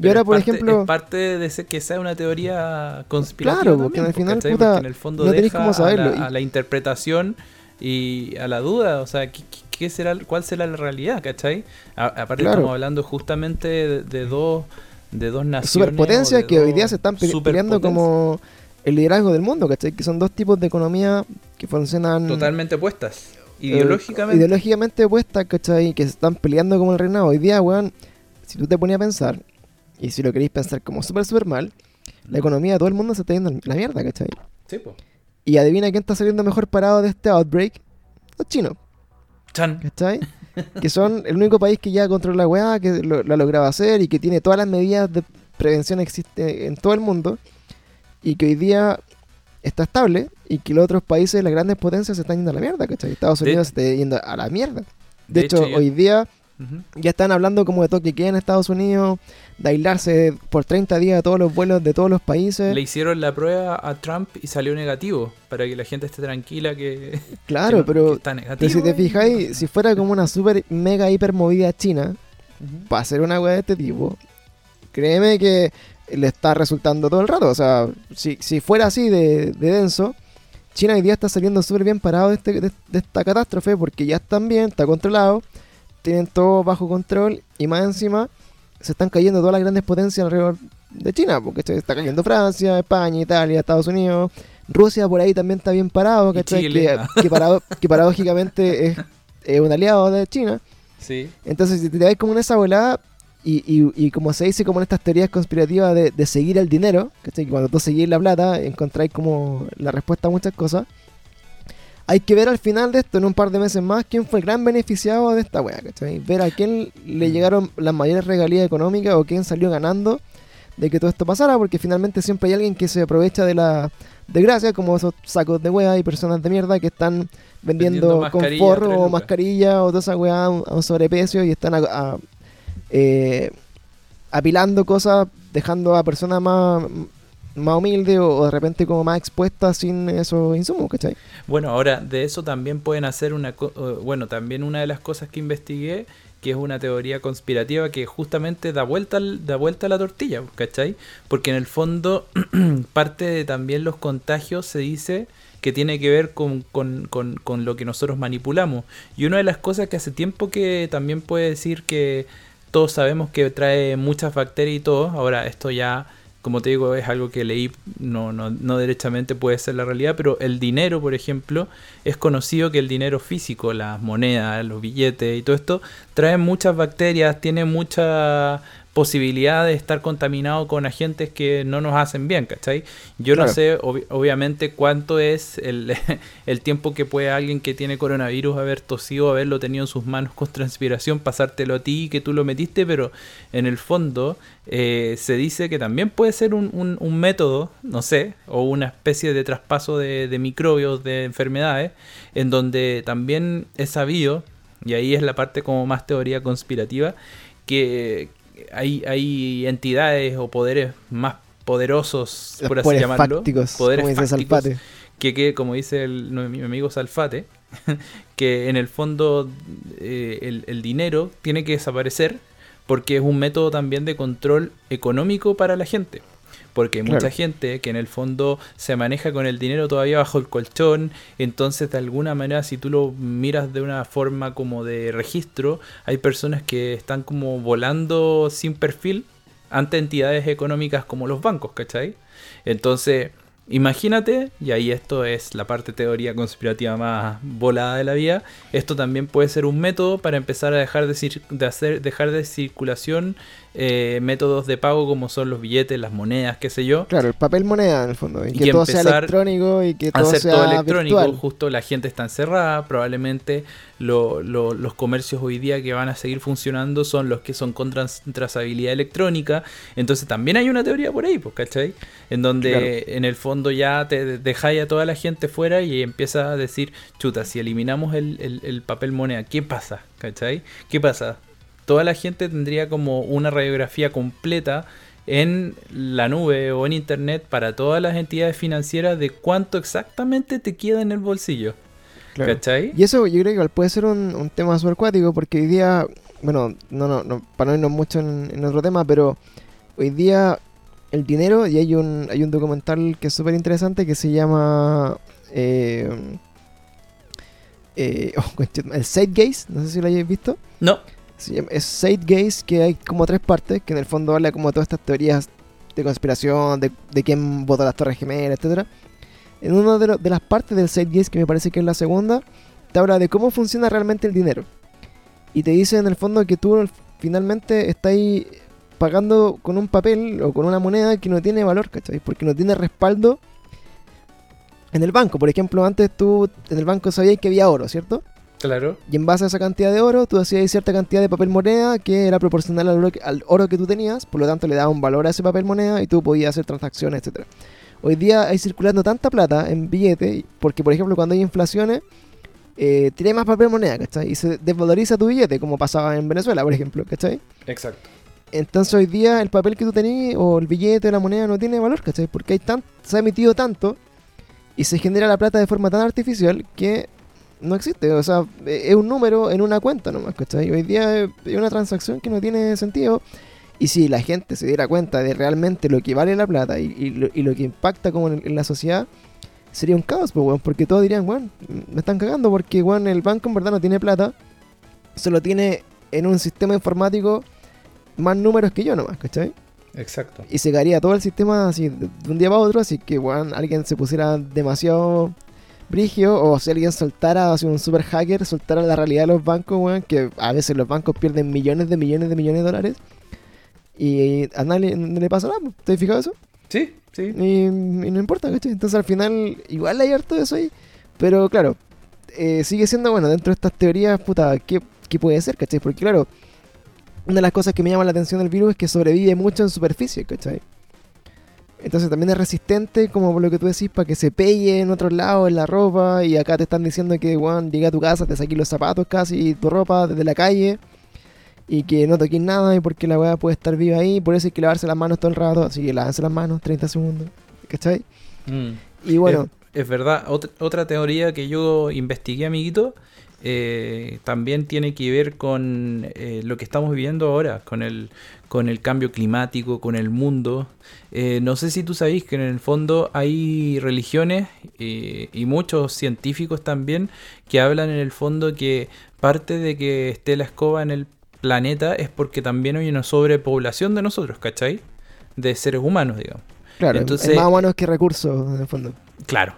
B: Y ahora, por ejemplo. Es parte de que sea una teoría conspirativa. Claro, porque al final, puta, en el fondo no deja cómo saberlo. A, la, interpretación y a la duda. O sea, ¿qué, será, ¿cuál será la realidad? ¿Cachai? aparte, estamos hablando justamente de, dos, de dos naciones.
A: Superpotencias que hoy día se están peleando como el liderazgo del mundo, ¿cachai? Que son dos tipos de economía que funcionan.
B: Totalmente opuestas. Eh, ideológicamente.
A: ideológicamente opuestas, ¿cachai? Que se están peleando como el reinado. Hoy día, weón, si tú te ponías a pensar y si lo queréis pensar como súper, súper mal, la economía de todo el mundo se está yendo la mierda, ¿cachai? Sí, pues. Y adivina quién está saliendo mejor parado de este outbreak. Los chinos. Chan. ¿Cachai? que son el único país que ya controla la weá, que lo, ha logrado hacer y que tiene todas las medidas de prevención existe en todo el mundo. Y que hoy día está estable y que los otros países, las grandes potencias, se están yendo a la mierda, ¿cachai? Estados Unidos se está yendo a la mierda. De, hecho, hoy día ya están hablando como de toque queda en Estados Unidos, de aislarse por 30 días a todos los vuelos de todos los países.
B: Le hicieron la prueba a Trump y salió negativo, para que la gente esté tranquila que...
A: Claro, pero, si te fijáis, si fuera como una super mega hiper movida china, para hacer una wea de este tipo, créeme que le está resultando todo el rato. O sea, si, si fuera así de, denso, China hoy día está saliendo súper bien parado de, este, de esta catástrofe porque ya están bien, está controlado tienen todo bajo control y más encima se están cayendo todas las grandes potencias alrededor de China, porque se está cayendo Francia, España, Italia, Estados Unidos, Rusia por ahí también está bien parado, Que, que, paradójicamente es, un aliado de China. Sí. Entonces, si te das como en esa volada, y, y, como se dice como en estas teorías conspirativas de, de seguir el dinero, que cuando tú seguís la plata, encontráis como la respuesta a muchas cosas. Hay que ver al final de esto, en un par de meses más, quién fue el gran beneficiado de esta weá, ¿cachai? Ver a quién le mm. llegaron las mayores regalías económicas o quién salió ganando de que todo esto pasara, porque finalmente siempre hay alguien que se aprovecha de la desgracia, como esos sacos de weá y personas de mierda que están vendiendo, confort o mascarilla o toda esa weá a un, sobreprecio y están eh, apilando cosas, dejando a personas más más humilde o, de repente como más expuesta sin esos insumos, ¿cachai?
B: Bueno, ahora de eso también pueden hacer una... Bueno, también una de las cosas que investigué, que es una teoría conspirativa que justamente da vuelta, da vuelta a la tortilla, ¿cachai? Porque en el fondo parte de también los contagios se dice que tiene que ver con, con, con, con lo que nosotros manipulamos. Y una de las cosas que hace tiempo que también puede decir que todos sabemos que trae muchas bacterias y todo, ahora esto ya como te digo, es algo que leí, no, no, no derechamente puede ser la realidad, pero el dinero, por ejemplo, es conocido que el dinero físico, las monedas, los billetes y todo esto, traen muchas bacterias, tiene mucha posibilidad de estar contaminado con agentes que no nos hacen bien, ¿cachai? Yo no sé, obvi- obviamente, cuánto es el, el tiempo que puede alguien que tiene coronavirus haber tosido, haberlo tenido en sus manos con transpiración, pasártelo a ti, que tú lo metiste, pero en el fondo eh, se dice que también puede ser un, un- un método, no sé, o una especie de traspaso de, de microbios, de enfermedades, en donde también es sabido, y ahí es la parte como más teoría conspirativa, que hay, hay entidades o poderes más poderosos,
A: Los
B: por así
A: poderes
B: llamarlo,
A: fácticos,
B: poderes
A: como dice Salpate.
B: que, que, como dice el- mi amigo Salfate, que en el fondo eh, el, el dinero tiene que desaparecer porque es un método también de control económico para la gente. Porque hay mucha gente que en el fondo se maneja con el dinero todavía bajo el colchón, entonces de alguna manera si tú lo miras de una forma como de registro, hay personas que están como volando sin perfil ante entidades económicas como los bancos, ¿cachai? Entonces, imagínate, y ahí esto es la parte teoría conspirativa más volada de la vida, esto también puede ser un método para empezar a dejar de, de hacer, dejar de circulación eh, métodos de pago como son los billetes, las monedas, qué sé yo.
A: Claro, el papel moneda en el fondo. Y que
B: Y
A: todo sea electrónico y que todo
B: hacer
A: sea
B: todo electrónico,
A: virtual.
B: justo la gente está encerrada, probablemente lo- lo- los comercios hoy día que van a seguir funcionando son los que son con trans- trazabilidad electrónica, entonces también hay una teoría por ahí, pues, ¿cachai? En donde
A: Claro.
B: en el fondo ya te dejáis a toda la gente fuera y empiezas a decir, chuta, si eliminamos el, el- el papel moneda, ¿qué pasa? ¿cachai? ¿Qué pasa? Toda la gente tendría como una radiografía completa en la nube o en internet para todas las entidades financieras de cuánto exactamente te queda en el bolsillo.
A: Claro.
B: ¿Cachai?
A: Y eso yo creo que igual puede ser un, un tema súper cuático porque hoy día, bueno, no, no, no, para no irnos mucho en, en otro tema, pero hoy día el dinero, y hay un, hay un documental que es súper interesante que se llama eh, eh, oh, el Gaze, no sé si lo hayáis visto.
B: No,
A: Es Gaze, que hay como tres partes, que en el fondo habla como de todas estas teorías de conspiración, de, de quién votó las Torres Gemelas, etcétera. En una de, de las partes del Gaze, que me parece que es la segunda, te habla de cómo funciona realmente el dinero. Y te dice en el fondo que tú finalmente estás pagando con un papel o con una moneda que no tiene valor, ¿cachai? Porque no tiene respaldo en el banco. Por ejemplo, antes tú en el banco sabías que había oro, ¿cierto?
B: Claro.
A: Y en base a esa cantidad de oro, tú hacías cierta cantidad de papel moneda que era proporcional al oro, que- al oro que tú tenías, por lo tanto le daba un valor a ese papel moneda y tú podías hacer transacciones, etcétera. Hoy día hay circulando tanta plata en billetes, porque por ejemplo cuando hay inflaciones, eh, tiene más papel moneda, ¿cachai? Y se desvaloriza tu billete, como pasaba en Venezuela, por ejemplo, ¿cachai?
B: Exacto.
A: Entonces hoy día el papel que tú tenías, o el billete, la moneda, no tiene valor, ¿cachai? Porque hay tan, se ha emitido tanto y se genera la plata de forma tan artificial que no existe. O sea, eh, es un número en una cuenta nomás, ¿cachai? Hoy día es una transacción que no tiene sentido. Y si la gente se diera cuenta de realmente lo que vale la plata y, y lo, y lo que impacta como en, en la sociedad, sería un caos, pues, porque todos dirían, weón, me están cagando porque, weón, el banco en verdad no tiene plata, solo tiene en un sistema informático más números que yo nomás, ¿cachai?
B: Exacto.
A: Y se caería todo el sistema así de un día para otro, así que weón, alguien se pusiera demasiado brigio o si alguien soltara, así un super hacker, soltara la realidad de los bancos, weón, que a veces los bancos pierden millones de millones de millones de dólares y a nadie no le pasa nada, pues, ¿te has fijado eso?
B: Sí, sí.
A: Y, y no importa, ¿cachai? Entonces al final igual hay harto de eso ahí, pero claro, eh, sigue siendo bueno dentro de estas teorías, puta, ¿qué, qué puede ser, cachai? Porque claro, una de las cosas que me llama la atención del virus es que sobrevive mucho en superficie, ¿cachai? Entonces también es resistente, como por lo que tú decís, para que se pegue en otros lados, en la ropa, y acá te están diciendo que, weón, llega a tu casa, te saquís los zapatos casi, y tu ropa desde la calle, y que no toquen nada y porque la weá puede estar viva ahí, por eso hay que lavarse las manos todo el rato, así que lávense las manos 30 segundos, ¿cachai?
B: Mm.
A: Y bueno,
B: Es, es verdad, Ot- otra teoría que yo investigué, amiguito, eh, también tiene que ver con eh, lo que estamos viviendo ahora, con el, con el cambio climático, con el mundo. Eh, no sé si tú sabéis que en el fondo hay religiones eh, y muchos científicos también que hablan en el fondo que parte de que esté la escoba en el planeta es porque también hay una sobrepoblación de nosotros, ¿cachai? De seres humanos, digamos.
A: claro,
B: entonces-
A: es más bueno que recursos en el fondo.
B: Claro.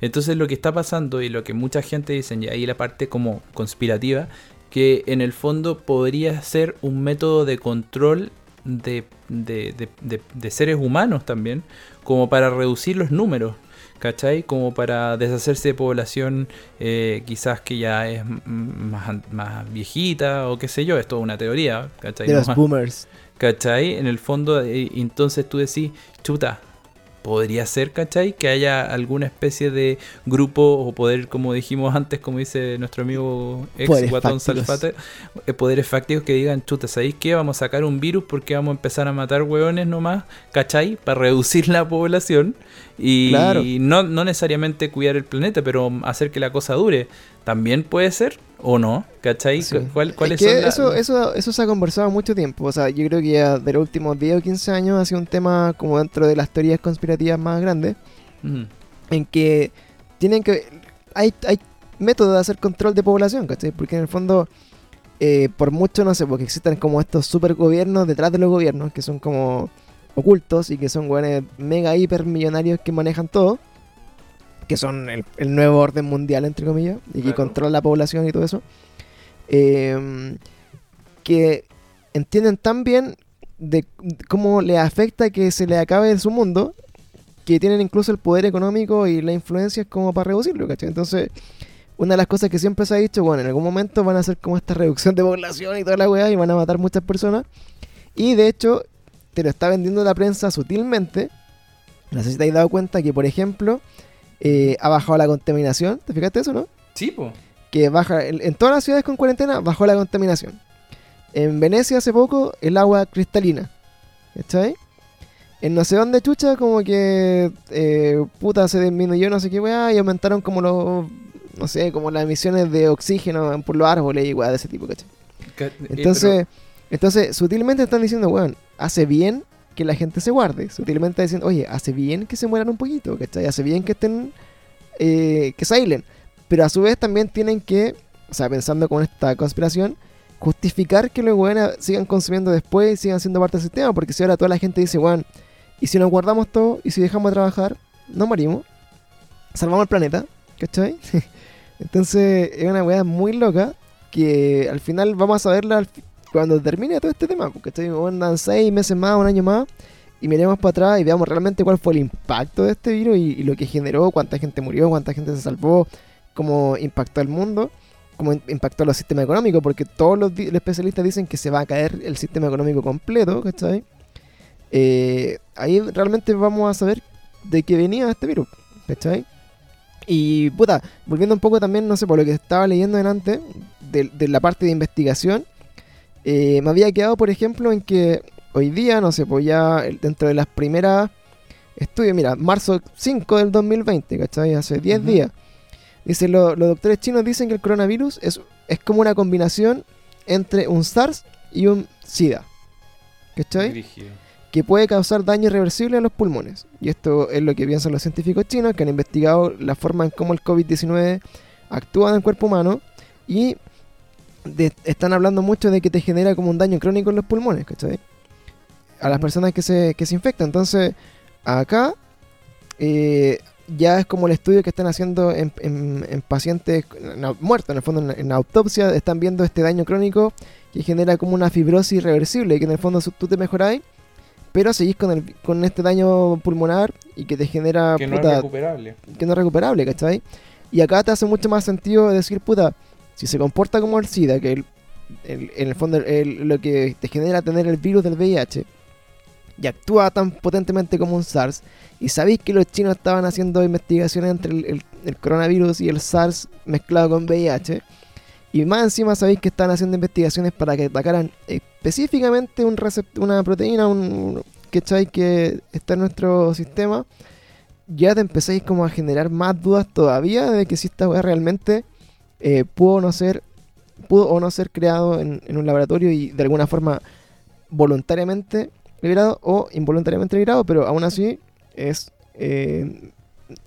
B: Entonces lo que está pasando y lo que mucha gente dice, y ahí la parte como conspirativa, que en el fondo podría ser un método de control de, de- de- seres humanos también, como para reducir los números, ¿cachai? Como para deshacerse de población eh, quizás que ya es más, más viejita o qué sé yo, es una teoría, ¿cachai?
A: De los boomers.
B: ¿Cachai? En el fondo, eh, entonces tú decís, chuta, podría ser, ¿cachai? Que haya alguna especie de grupo o poder, como dijimos antes, como dice nuestro amigo ex
A: Poderes
B: Guatón
A: fácticos.
B: Salfate, eh, poderes fácticos que digan, chuta, ¿sabéis qué? Vamos a sacar un virus porque vamos a empezar a matar hueones nomás, ¿cachai? Para reducir la población y
A: Claro.
B: no, no necesariamente cuidar el planeta, pero hacer que la cosa dure. También puede ser, o no, ¿cachai?
A: Sí.
B: ¿Cuál-
A: Es
B: ¿Cuáles
A: que
B: son la-
A: eso, eso, eso se ha conversado mucho tiempo. O sea, yo creo que ya de los últimos 10 o 15 años ha sido un tema como dentro de las teorías conspirativas más grandes. En que tienen que. Hay, hay métodos de hacer control de población, ¿cachai? Porque en el fondo, eh, por mucho, no sé, porque existen como estos super gobiernos detrás de los gobiernos, que son como ocultos y que son güeyes mega hiper millonarios que manejan todo. Que son el, el nuevo orden mundial, entre comillas, y que
B: Claro.
A: controlan la población y todo eso. eh, que entienden tan bien de cómo le afecta que se le acabe su mundo que tienen incluso el poder económico y la influencia como para reducirlo, ¿cachai? Entonces, una de las cosas que siempre se ha dicho, bueno, en algún momento van a hacer como esta reducción de población y toda la weá y van a matar muchas personas. Y de hecho, te lo está vendiendo la prensa sutilmente. No sé si te has dado cuenta que, por ejemplo, eh, ha bajado la contaminación. ¿Te fijaste eso, no?
B: Sí, po.
A: que baja, en, en todas las ciudades con cuarentena bajó la contaminación. En Venecia hace poco el agua cristalina. ¿Cachai? En no sé dónde chucha como que eh, puta se disminuyó no sé qué weá y aumentaron como los, no sé, como las emisiones de oxígeno por los árboles y weá de ese tipo, ¿cachai?
B: Ca- eh,
A: Entonces, entonces sutilmente están diciendo, weón, hace bien que la gente se guarde. Sutilmente diciendo, oye, hace bien que se mueran un poquito, ¿cachai? Hace bien que estén, eh, que se aíslen. Pero a su vez también tienen que, o sea, pensando con esta conspiración, justificar que los weones sigan consumiendo después y sigan siendo parte del sistema. Porque si ahora toda la gente dice, weón, y si nos guardamos todo y si dejamos de trabajar, no morimos, salvamos el planeta, ¿cachai? Entonces es una weá muy loca que al final vamos a fi- cuando termine todo este tema, porque estoy andan seis meses más, un año más, y miremos para atrás y veamos realmente cuál fue el impacto de este virus y, y lo que generó, cuánta gente murió, cuánta gente se salvó, cómo impactó al mundo, cómo impactó los sistemas económicos, porque todos los, los especialistas dicen que se va a caer el sistema económico completo, ¿cachai? Eh, ahí realmente vamos a saber de qué venía este virus, ¿cachai? Y puta, volviendo un poco también, no sé, por lo que estaba leyendo delante, de, de la parte de investigación, eh, me había quedado, por ejemplo, en que hoy día, no sé, pues ya dentro de las primeras estudios, mira, marzo 5 del 2020, ¿cachai? Hace 10
B: Ujú.
A: días. Dicen, lo- los doctores chinos dicen que el coronavirus es, es como una combinación entre un SARS y un SIDA, ¿cachai? Que puede causar daño irreversible a los pulmones. Y esto es lo que piensan los científicos chinos, que han investigado la forma en cómo el COVID-19 actúa en el cuerpo humano y de- están hablando mucho de que te genera como un daño crónico en los pulmones, ¿cachai? A las
B: Ujú.
A: personas que se, que se infectan. Entonces, acá eh, ya es como el estudio que están haciendo en, en- en pacientes en muertos, en el fondo, en, autopsia, están viendo este daño crónico que genera como una fibrosis irreversible, que en el fondo tú te mejoráis, pero seguís con, el, con este daño pulmonar y que te genera
B: Que no es recuperable.
A: que no es recuperable, ¿cachai? Y acá te hace mucho más sentido decir, puta, si se comporta como el SIDA, que el- en el fondo el- lo que te genera tener el virus del VIH, y actúa tan potentemente como un SARS, y sabéis que los chinos estaban haciendo investigaciones entre el, el- coronavirus y el SARS mezclado con VIH, Y más encima sabéis que están haciendo investigaciones para que atacaran específicamente un una proteína, un, ¿cachai? Que está en nuestro sistema. Ya te empezáis como a generar más dudas todavía de que si esta weá realmente eh, pudo no ser pudo o no ser creado en, en un laboratorio y de alguna forma voluntariamente liberado o involuntariamente liberado, pero aún así es eh,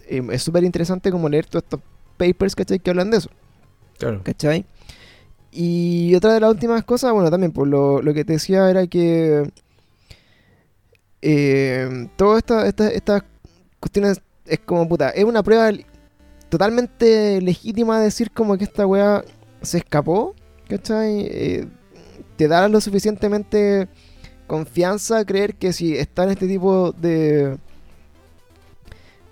A: eh, es súper interesante como leer todos estos papers, ¿cachai? Que hablan de eso,
B: Claro.
A: ¿cachai? Y otra de las últimas cosas, bueno, también por lo, lo que te decía era que eh, todas estas esta, estas cuestiones es como puta, es una prueba totalmente legítima decir como que esta weá se escapó, ¿cachai? Eh, te da lo suficientemente confianza a creer que si está en este tipo de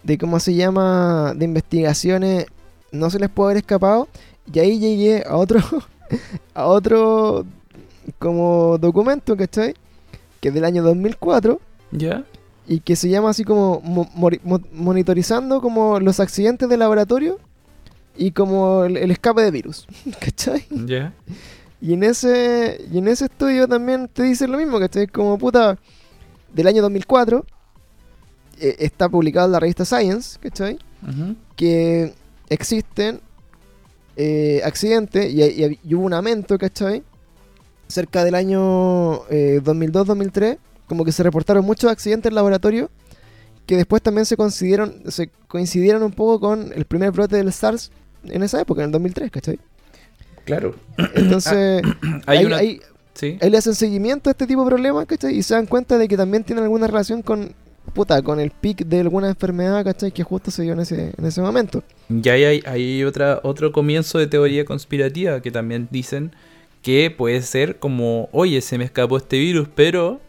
A: de cómo se llama de investigaciones no se les puede haber escapado y ahí llegué a otro a otro como documento ¿cachai? que es del año 2004
B: ¿Ya?
A: Y que se llama así como mo- mori- mo- monitorizando como los accidentes de laboratorio y como el, el escape de virus ¿cachai?
B: ¿Ya?
A: Y en ese y en ese estudio también te dicen lo mismo, ¿cachai? Como puta, del año 2004 eh, está publicado en la revista Science, ¿cachai?
B: Ujú.
A: Que existen eh, accidentes y, y- y hubo un aumento, ¿cachai? Cerca del año eh, 2002-2003, como que se reportaron muchos accidentes en laboratorio que después también se coincidieron, se coincidieron un poco con el primer brote del SARS en esa época, en el 2003, ¿cachai?
B: Claro.
A: Entonces,
B: Hay
A: ahí-
B: una...
A: ahí-
B: Sí.
A: ahí le hacen seguimiento a este tipo de problemas, ¿cachai? Y se dan cuenta de que también tienen alguna relación con, puta, con el pic de alguna enfermedad, ¿cachai? Que justo se dio en ese, en ese momento.
B: Y ahí hay, hay otra, otro comienzo de teoría conspirativa que también dicen que puede ser como, oye, se me escapó este virus, pero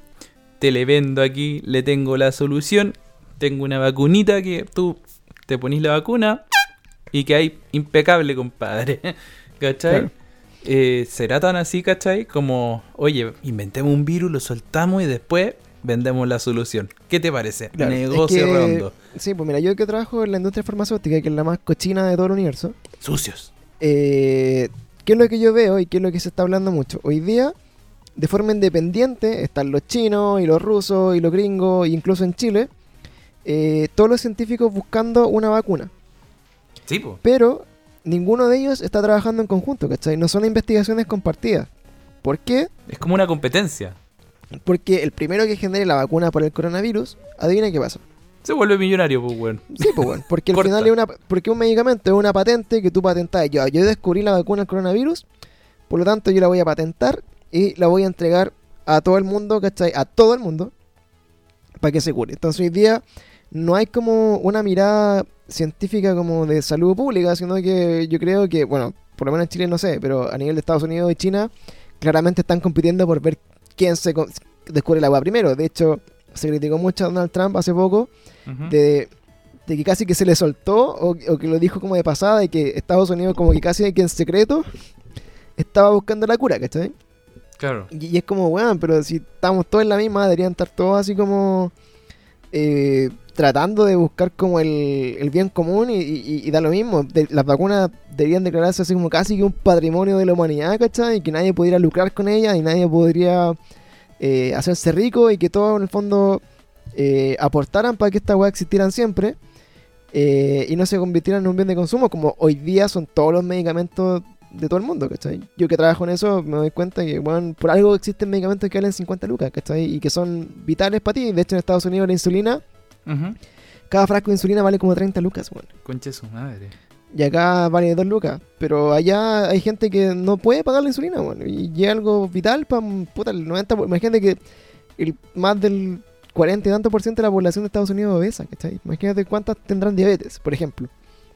B: te le vendo aquí, le tengo la solución, tengo una vacunita que tú te ponís la vacuna y que hay impecable, compadre. ¿Cachai?
A: Claro.
B: Eh, ¿Será tan así, cachai? Como, oye, inventemos un virus, lo soltamos y después vendemos la solución. ¿Qué te parece?
A: Claro, es
B: Negocio
A: que-
B: redondo.
A: Sí, pues mira, yo que trabajo en la industria farmacéutica, que es la más cochina de todo el universo,
B: Sucios.
A: eh, ¿qué es lo que yo veo y qué es lo que se está hablando mucho? Hoy día, de forma independiente, están los chinos y los rusos y los gringos, e incluso en Chile, eh, todos los científicos buscando una vacuna.
B: Sí, po.
A: pero ninguno de ellos está trabajando en conjunto, ¿cachai? No son investigaciones compartidas. ¿Por qué?
B: Es como una competencia.
A: Porque el primero que genere la vacuna para el coronavirus, adivina qué pasa.
B: Se vuelve millonario, pues, weón.
A: Sí, pues bueno, porque al final es una, porque un medicamento es una patente que tú patentás. Yo, yo descubrí la vacuna al coronavirus, por lo tanto yo la voy a patentar y la voy a entregar a todo el mundo, ¿cachai? A todo el mundo para que se cure. Entonces hoy día no hay como una mirada científica como de salud pública, sino que yo creo que, bueno, por lo menos en Chile no sé, pero a nivel de Estados Unidos y China claramente están compitiendo por ver quién se descubre la agua primero. De hecho, se criticó mucho a Donald Trump hace poco de, de que casi que se le soltó o, o que lo dijo como de pasada y que Estados Unidos como que casi que en secreto estaba buscando la cura, ¿cachai?
B: Claro.
A: Y, es como, weón, pero si estamos todos en la misma, deberían estar todos así como eh, tratando de buscar como el, el bien común y, da lo mismo. Las vacunas deberían declararse así como casi que un patrimonio de la humanidad, ¿cachai? Y que nadie pudiera lucrar con ellas y nadie podría eh, hacerse rico y que todos en el fondo eh, aportaran para que estas weas existieran siempre. eh, y no se convirtieran en un bien de consumo como hoy día son todos los medicamentos de todo el mundo, ¿cachai? Yo que trabajo en eso me doy cuenta que, bueno, por algo existen medicamentos que valen 50 lucas, ¿cachai? Y que son vitales para ti. De hecho, en Estados Unidos la insulina,
B: Ujú.
A: cada frasco de insulina vale como 30 lucas, bueno.
B: Conche su madre.
A: Y acá vale 2 lucas. Pero allá hay gente que no puede pagar la insulina, bueno. Y es algo vital para, puta, el 90%. Imagínate que el, más del 40 y tanto por ciento de la población de Estados Unidos es obesa, ¿cachai? Imagínate cuántas tendrán diabetes, por ejemplo.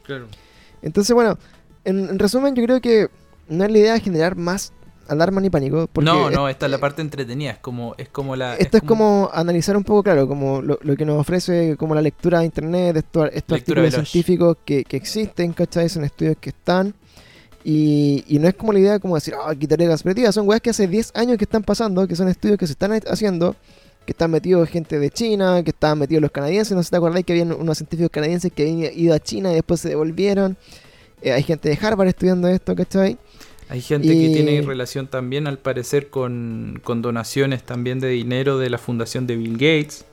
B: Claro.
A: Entonces, bueno, en, en resumen, yo creo que no es la idea generar más alarma ni pánico. Porque
B: No,
A: es-
B: no, esta es la parte entretenida. Es como, es como la.
A: Esto es como analizar un poco, claro, como lo, lo que nos ofrece como la lectura de internet, estos, estos
B: Lectura
A: artículos
B: veloz.
A: científicos que, que existen, ¿cachai? Son estudios que están. Y, y no es como la idea como decir, ah, quitaré las perspectivas. Son weas que hace 10 años que están pasando, que son estudios que se están haciendo, que están metidos gente de China, que estaban metidos los canadienses. No sé si te acordáis que habían unos científicos canadienses que habían ido a China y después se devolvieron. Eh, hay gente de Harvard estudiando esto, ¿cachai?
B: Hay gente que tiene relación también, al parecer, con, con donaciones también de dinero de la fundación de Bill Gates.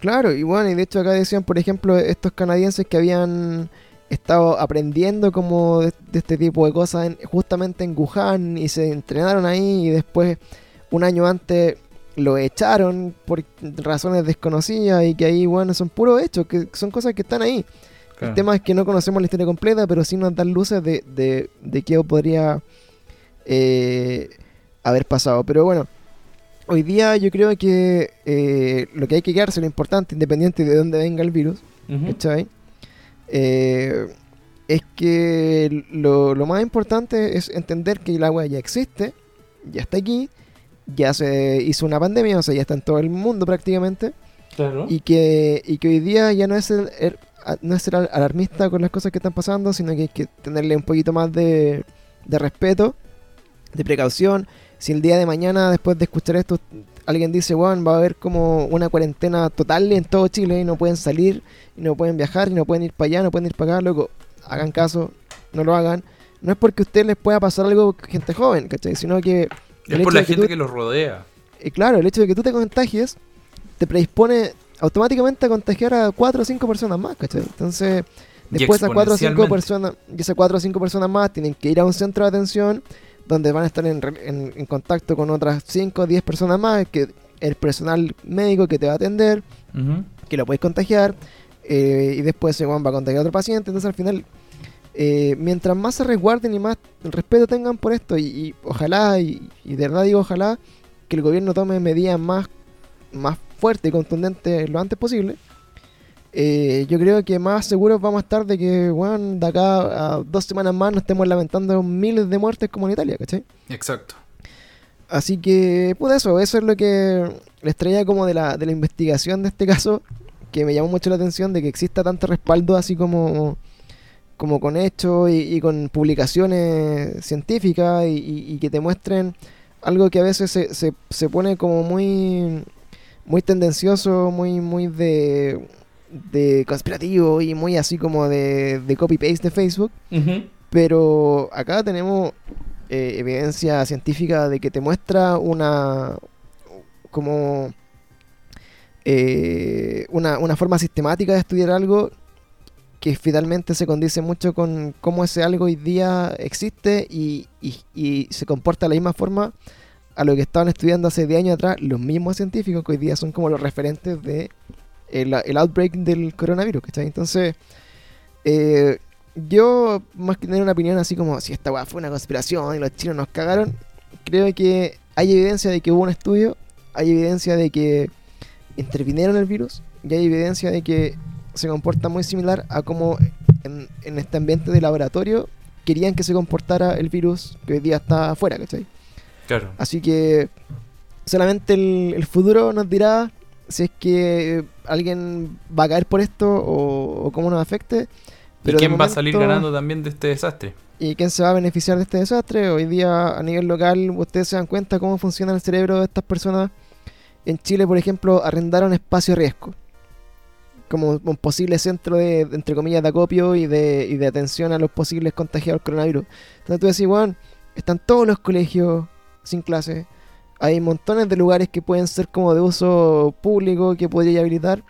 A: Claro, y bueno, y de hecho acá decían, por ejemplo, estos canadienses que habían estado aprendiendo como de, este tipo de cosas justamente en Wuhan y se entrenaron ahí y después un año antes lo echaron por razones desconocidas y que ahí, bueno, son puros hechos, que son cosas que están ahí. El tema es que no conocemos la historia completa, pero sí nos dan luces de, de, de qué podría eh, haber pasado. Pero bueno, hoy día yo creo que eh, lo que hay que quedarse, lo importante, independiente de dónde venga el virus, eh, es que lo, más importante es entender que el agua ya existe, ya está aquí, ya se hizo una pandemia, o sea, ya está en todo el mundo prácticamente. Y que, y que hoy día ya no es el, no es ser alarmista con las cosas que están pasando, sino que hay que tenerle un poquito más de, de respeto, de precaución si el día de mañana, después de escuchar esto, alguien dice, bueno, va a haber como una cuarentena total en todo Chile y no pueden salir, y no pueden viajar, y no pueden ir para allá, no pueden ir para acá, luego hagan caso, no lo hagan. No es porque a ustedes les pueda pasar algo gente joven, ¿cachai? Sino que...
B: Es por la gente que los rodea.
A: Y claro, el hecho de que tú te contagies te predispone automáticamente a contagiar a cuatro o cinco personas más, ¿cachai? Entonces, después esas cuatro o cinco personas, y esas cuatro o cinco personas más tienen que ir a un centro de atención donde van a estar en, contacto con otras 5 o 10 personas más, que el personal médico que te va a atender, que lo puedes contagiar, eh, y después se va a contagiar a otro paciente, entonces al final, eh, mientras más se resguarden y más respeto tengan por esto, y, ojalá, y, de verdad digo ojalá, que el gobierno tome medidas más, más fuertes y contundentes lo antes posible, eh, yo creo que más seguros vamos a estar de que, bueno, de acá a dos semanas más nos estemos lamentando miles de muertes como en Italia, ¿cachai?
B: Exacto.
A: Así que, pues eso, eso es lo que les traía como de la, de la investigación de este caso, que me llamó mucho la atención de que exista tanto respaldo así como, como con hechos y, con publicaciones científicas y, que te muestren algo que a veces se, se, se pone como muy, muy tendencioso, muy, muy de de conspirativo y muy así como de, de copy-paste de Facebook. Pero acá tenemos eh, evidencia científica de que te muestra una como eh, una, una, forma sistemática de estudiar algo que finalmente se condice mucho con cómo ese algo hoy día existe y, y, se comporta de la misma forma a lo que estaban estudiando hace 10 años atrás los mismos científicos que hoy día son como los referentes de el, outbreak del coronavirus, ¿cachai? Entonces, eh, yo, más que tener una opinión así como si esta weá fue una conspiración y los chinos nos cagaron, creo que hay evidencia de que hubo un estudio, hay evidencia de que intervinieron el virus y hay evidencia de que se comporta muy similar a como en, este ambiente de laboratorio querían que se comportara el virus que hoy día está afuera, ¿cachai?
B: Claro.
A: Así que solamente el futuro nos dirá si es que alguien va a caer por esto o, cómo nos afecte.
B: Pero ¿Y quién va a salir ganando también de este desastre?
A: ¿Y quién se va a beneficiar de este desastre? Hoy día a nivel local ustedes se dan cuenta cómo funciona el cerebro de estas personas. En Chile, por ejemplo, arrendaron espacio riesgo como un posible centro de, entre comillas, de acopio y de, y de atención a los posibles contagiados del coronavirus. Entonces tú decís, bueno, están todos los colegios sin clases, hay montones de lugares que pueden ser como de uso público que podría habilitar.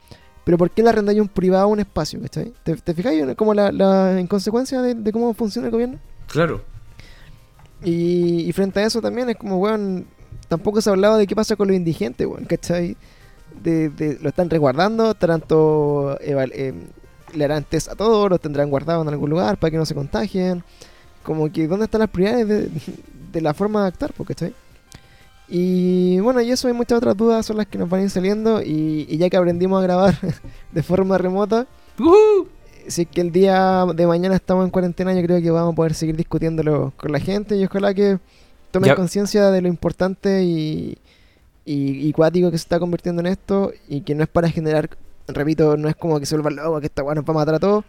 A: Pero ¿por qué le arrendáis un privado un espacio? ¿Te, te fijáis como la, la inconsecuencia de, cómo funciona el gobierno?
B: Claro.
A: Y, frente a eso también es como, weón, tampoco se ha hablado de qué pasa con los indigentes, weón, ¿cachai? De, lo están resguardando, tanto eh, le harán test a todos, los tendrán guardados en algún lugar para que no se contagien. Como que, ¿dónde están las prioridades de, de la forma de actuar, ¿cachai? Y bueno, y eso y muchas otras dudas son las que nos van a ir saliendo. Y, ya que aprendimos a grabar de forma remota, si es que el día de mañana estamos en cuarentena, yo creo que vamos a poder seguir discutiéndolo con la gente. Y ojalá que tomen conciencia de lo importante y, y, cuático que se está convirtiendo en esto. Y que no es para generar, repito, no es como que se vuelva loco, que esta weá nos va a matar a todos.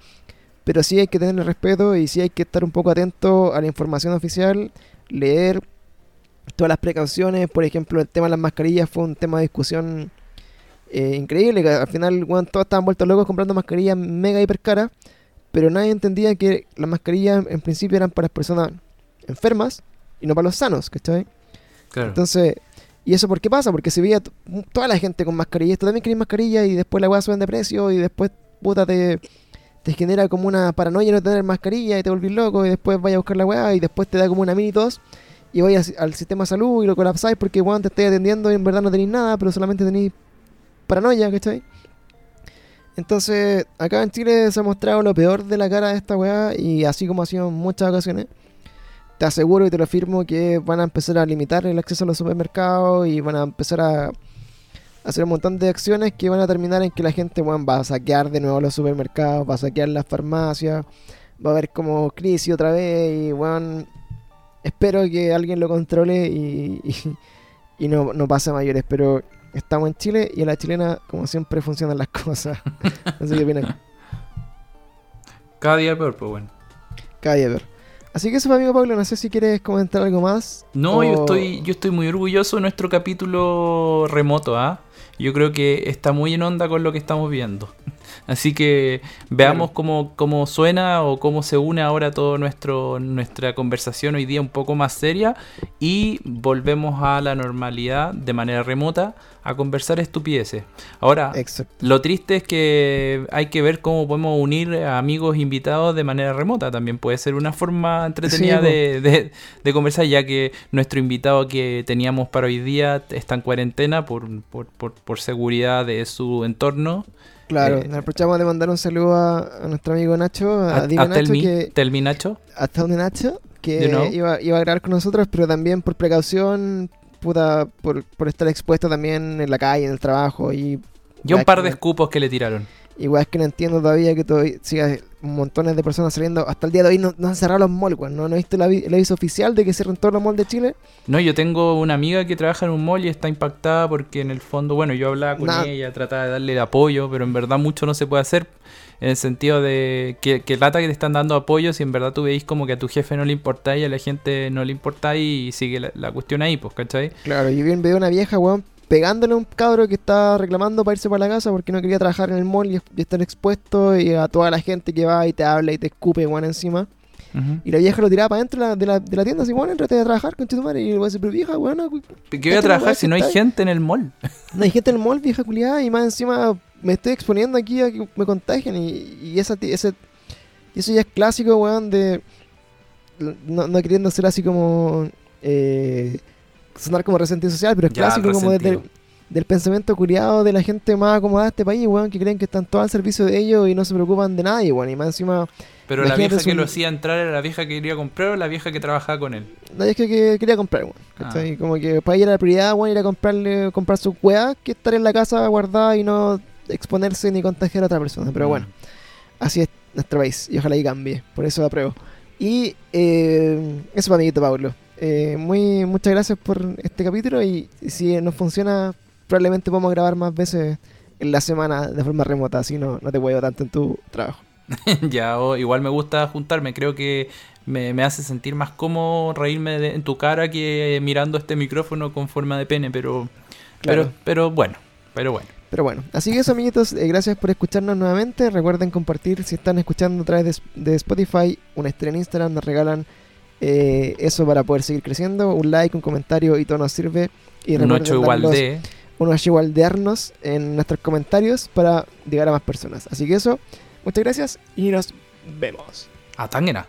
A: Pero sí hay que tener respeto y sí hay que estar un poco atento a la información oficial, leer, todas las precauciones, por ejemplo, el tema de las mascarillas fue un tema de discusión eh, increíble, que al final todos estaban vueltos locos comprando mascarillas mega hiper caras, pero nadie entendía que las mascarillas en principio eran para personas enfermas y no para los sanos, ¿cachai?
B: Claro.
A: Entonces, ¿y eso por qué pasa? Porque se veía toda la gente con mascarilla, tú también querés mascarilla y después la weá suben de precio y después, puta, te, te genera como una paranoia no tener mascarilla y te volvís loco y después vayas a buscar la weá y después te da como una mini tos y vais al sistema de salud y lo colapsáis porque weón te estáis atendiendo y en verdad no tenéis nada, pero solamente tenéis paranoia, ¿cachai? Entonces, acá en Chile se ha mostrado lo peor de la cara de esta weá y así como ha sido en muchas ocasiones, te aseguro y te lo afirmo que van a empezar a limitar el acceso a los supermercados y van a empezar a hacer un montón de acciones que van a terminar en que la gente weón, va a saquear de nuevo los supermercados, va a saquear las farmacias, va a haber como crisis otra vez y bueno, espero que alguien lo controle y, y, y no, no pase a mayores, pero estamos en Chile y a la chilena como siempre funcionan las cosas. no sé qué opinan.
B: Cada día peor, pues bueno.
A: Cada día peor. Así que eso amigo Pablo, no sé si quieres comentar algo más.
B: No, yo estoy, yo estoy muy orgulloso de nuestro capítulo remoto, ¿ah? Yo creo que está muy en onda con lo que estamos viendo. Así que veamos cómo, cómo suena o cómo se une ahora toda nuestra conversación hoy día un poco más seria y volvemos a la normalidad de manera remota a conversar estupideces. Ahora,
A: Exacto.
B: lo triste es que hay que ver cómo podemos unir a amigos invitados de manera remota. También puede ser una forma entretenida
A: Sí,
B: de, de- de conversar, ya que nuestro invitado que teníamos para hoy día está en cuarentena por, por, por- por seguridad de su entorno.
A: Claro,
B: Eh,
A: nos aprovechamos de mandar un saludo a, a nuestro amigo Nacho, a,
B: A,
A: Dime
B: a
A: Nacho, que
B: Nacho.
A: hasta donde Nacho, que
B: You know.
A: iba, iba a grabar con nosotros, pero también por precaución, puta, por, por estar expuesto también en la calle, en el trabajo y
B: Y un par de escupos que le tiraron.
A: Igual es que no entiendo todavía que todavía siga montones de personas saliendo. Hasta el día de hoy no, no han cerrado los malls, weón. ¿No, no he visto el, avi- el aviso oficial de que cierran todos los malls de Chile?
B: No, yo tengo una amiga que trabaja en un mall y está impactada porque en el fondo, bueno, yo hablaba con
A: Nada.
B: ella, trataba de darle apoyo, pero en verdad mucho no se puede hacer. En el sentido de que, que lata que te están dando apoyo si en verdad tú veis como que a tu jefe no le importa y a la gente no le importa y sigue la, la cuestión ahí, pues, ¿cachai?
A: Claro, yo vi un video de una vieja, weón, pegándole a un cabro que está reclamando para irse para la casa porque no quería trabajar en el mall y, y estar expuesto y a toda la gente que va y te habla y te escupe, weón, encima. Y la vieja lo tiraba para adentro de la, de la, de la tienda, así, bueno, entrate a trabajar con tu madre. Y el weón dice, pero vieja, weón,
B: ¿Qué voy a trabajar si no hay gente en el mall?
A: no hay gente en el mall, vieja culiada, y más encima me estoy exponiendo aquí a que me contagien. Y, y esa, ese, eso ya es clásico, weón, de no, no queriendo ser así como eh, sonar como resentido social, pero es
B: Ya,
A: clásico como desde, del pensamiento curiado de la gente más acomodada de este país, weón, que creen que están todos al servicio de ellos y no se preocupan de nadie, weón. Y más encima,
B: Pero la vieja que
A: un-
B: lo hacía entrar era la vieja que quería comprar o la vieja que trabajaba con él.
A: nadie es que, que quería comprar, weón. ¿cachai? Como que para ella era la prioridad, weón, ir a comprarle, comprar sus weas que estar en la casa guardada y no exponerse ni contagiar a otra persona. Pero
B: Mm.
A: bueno, así es nuestro país y ojalá y cambie. Por eso apruebo. Y eh, eso para amiguito Pablo. Eh, muy, muchas gracias por este capítulo y si nos funciona, probablemente podamos grabar más veces en la semana de forma remota, así no, no te huevo tanto en tu trabajo.
B: ya, o igual me gusta juntarme, creo que me, me hace sentir más cómodo reírme de- en tu cara que mirando este micrófono con forma de pene, pero,
A: Claro.
B: pero, pero bueno, pero bueno.
A: Pero bueno, así que eso amiguitos, eh, gracias por escucharnos nuevamente. Recuerden compartir si están escuchando a través de, de Spotify, una estrella en Instagram, nos regalan eh, eso para poder seguir creciendo. Un like, un comentario y todo nos sirve. Y
B: Un
A: recuerden
B: 8 igual de...
A: un ocho igual de arnos en nuestros comentarios para llegar a más personas. Así que eso, muchas gracias y nos vemos.
B: A Tangena.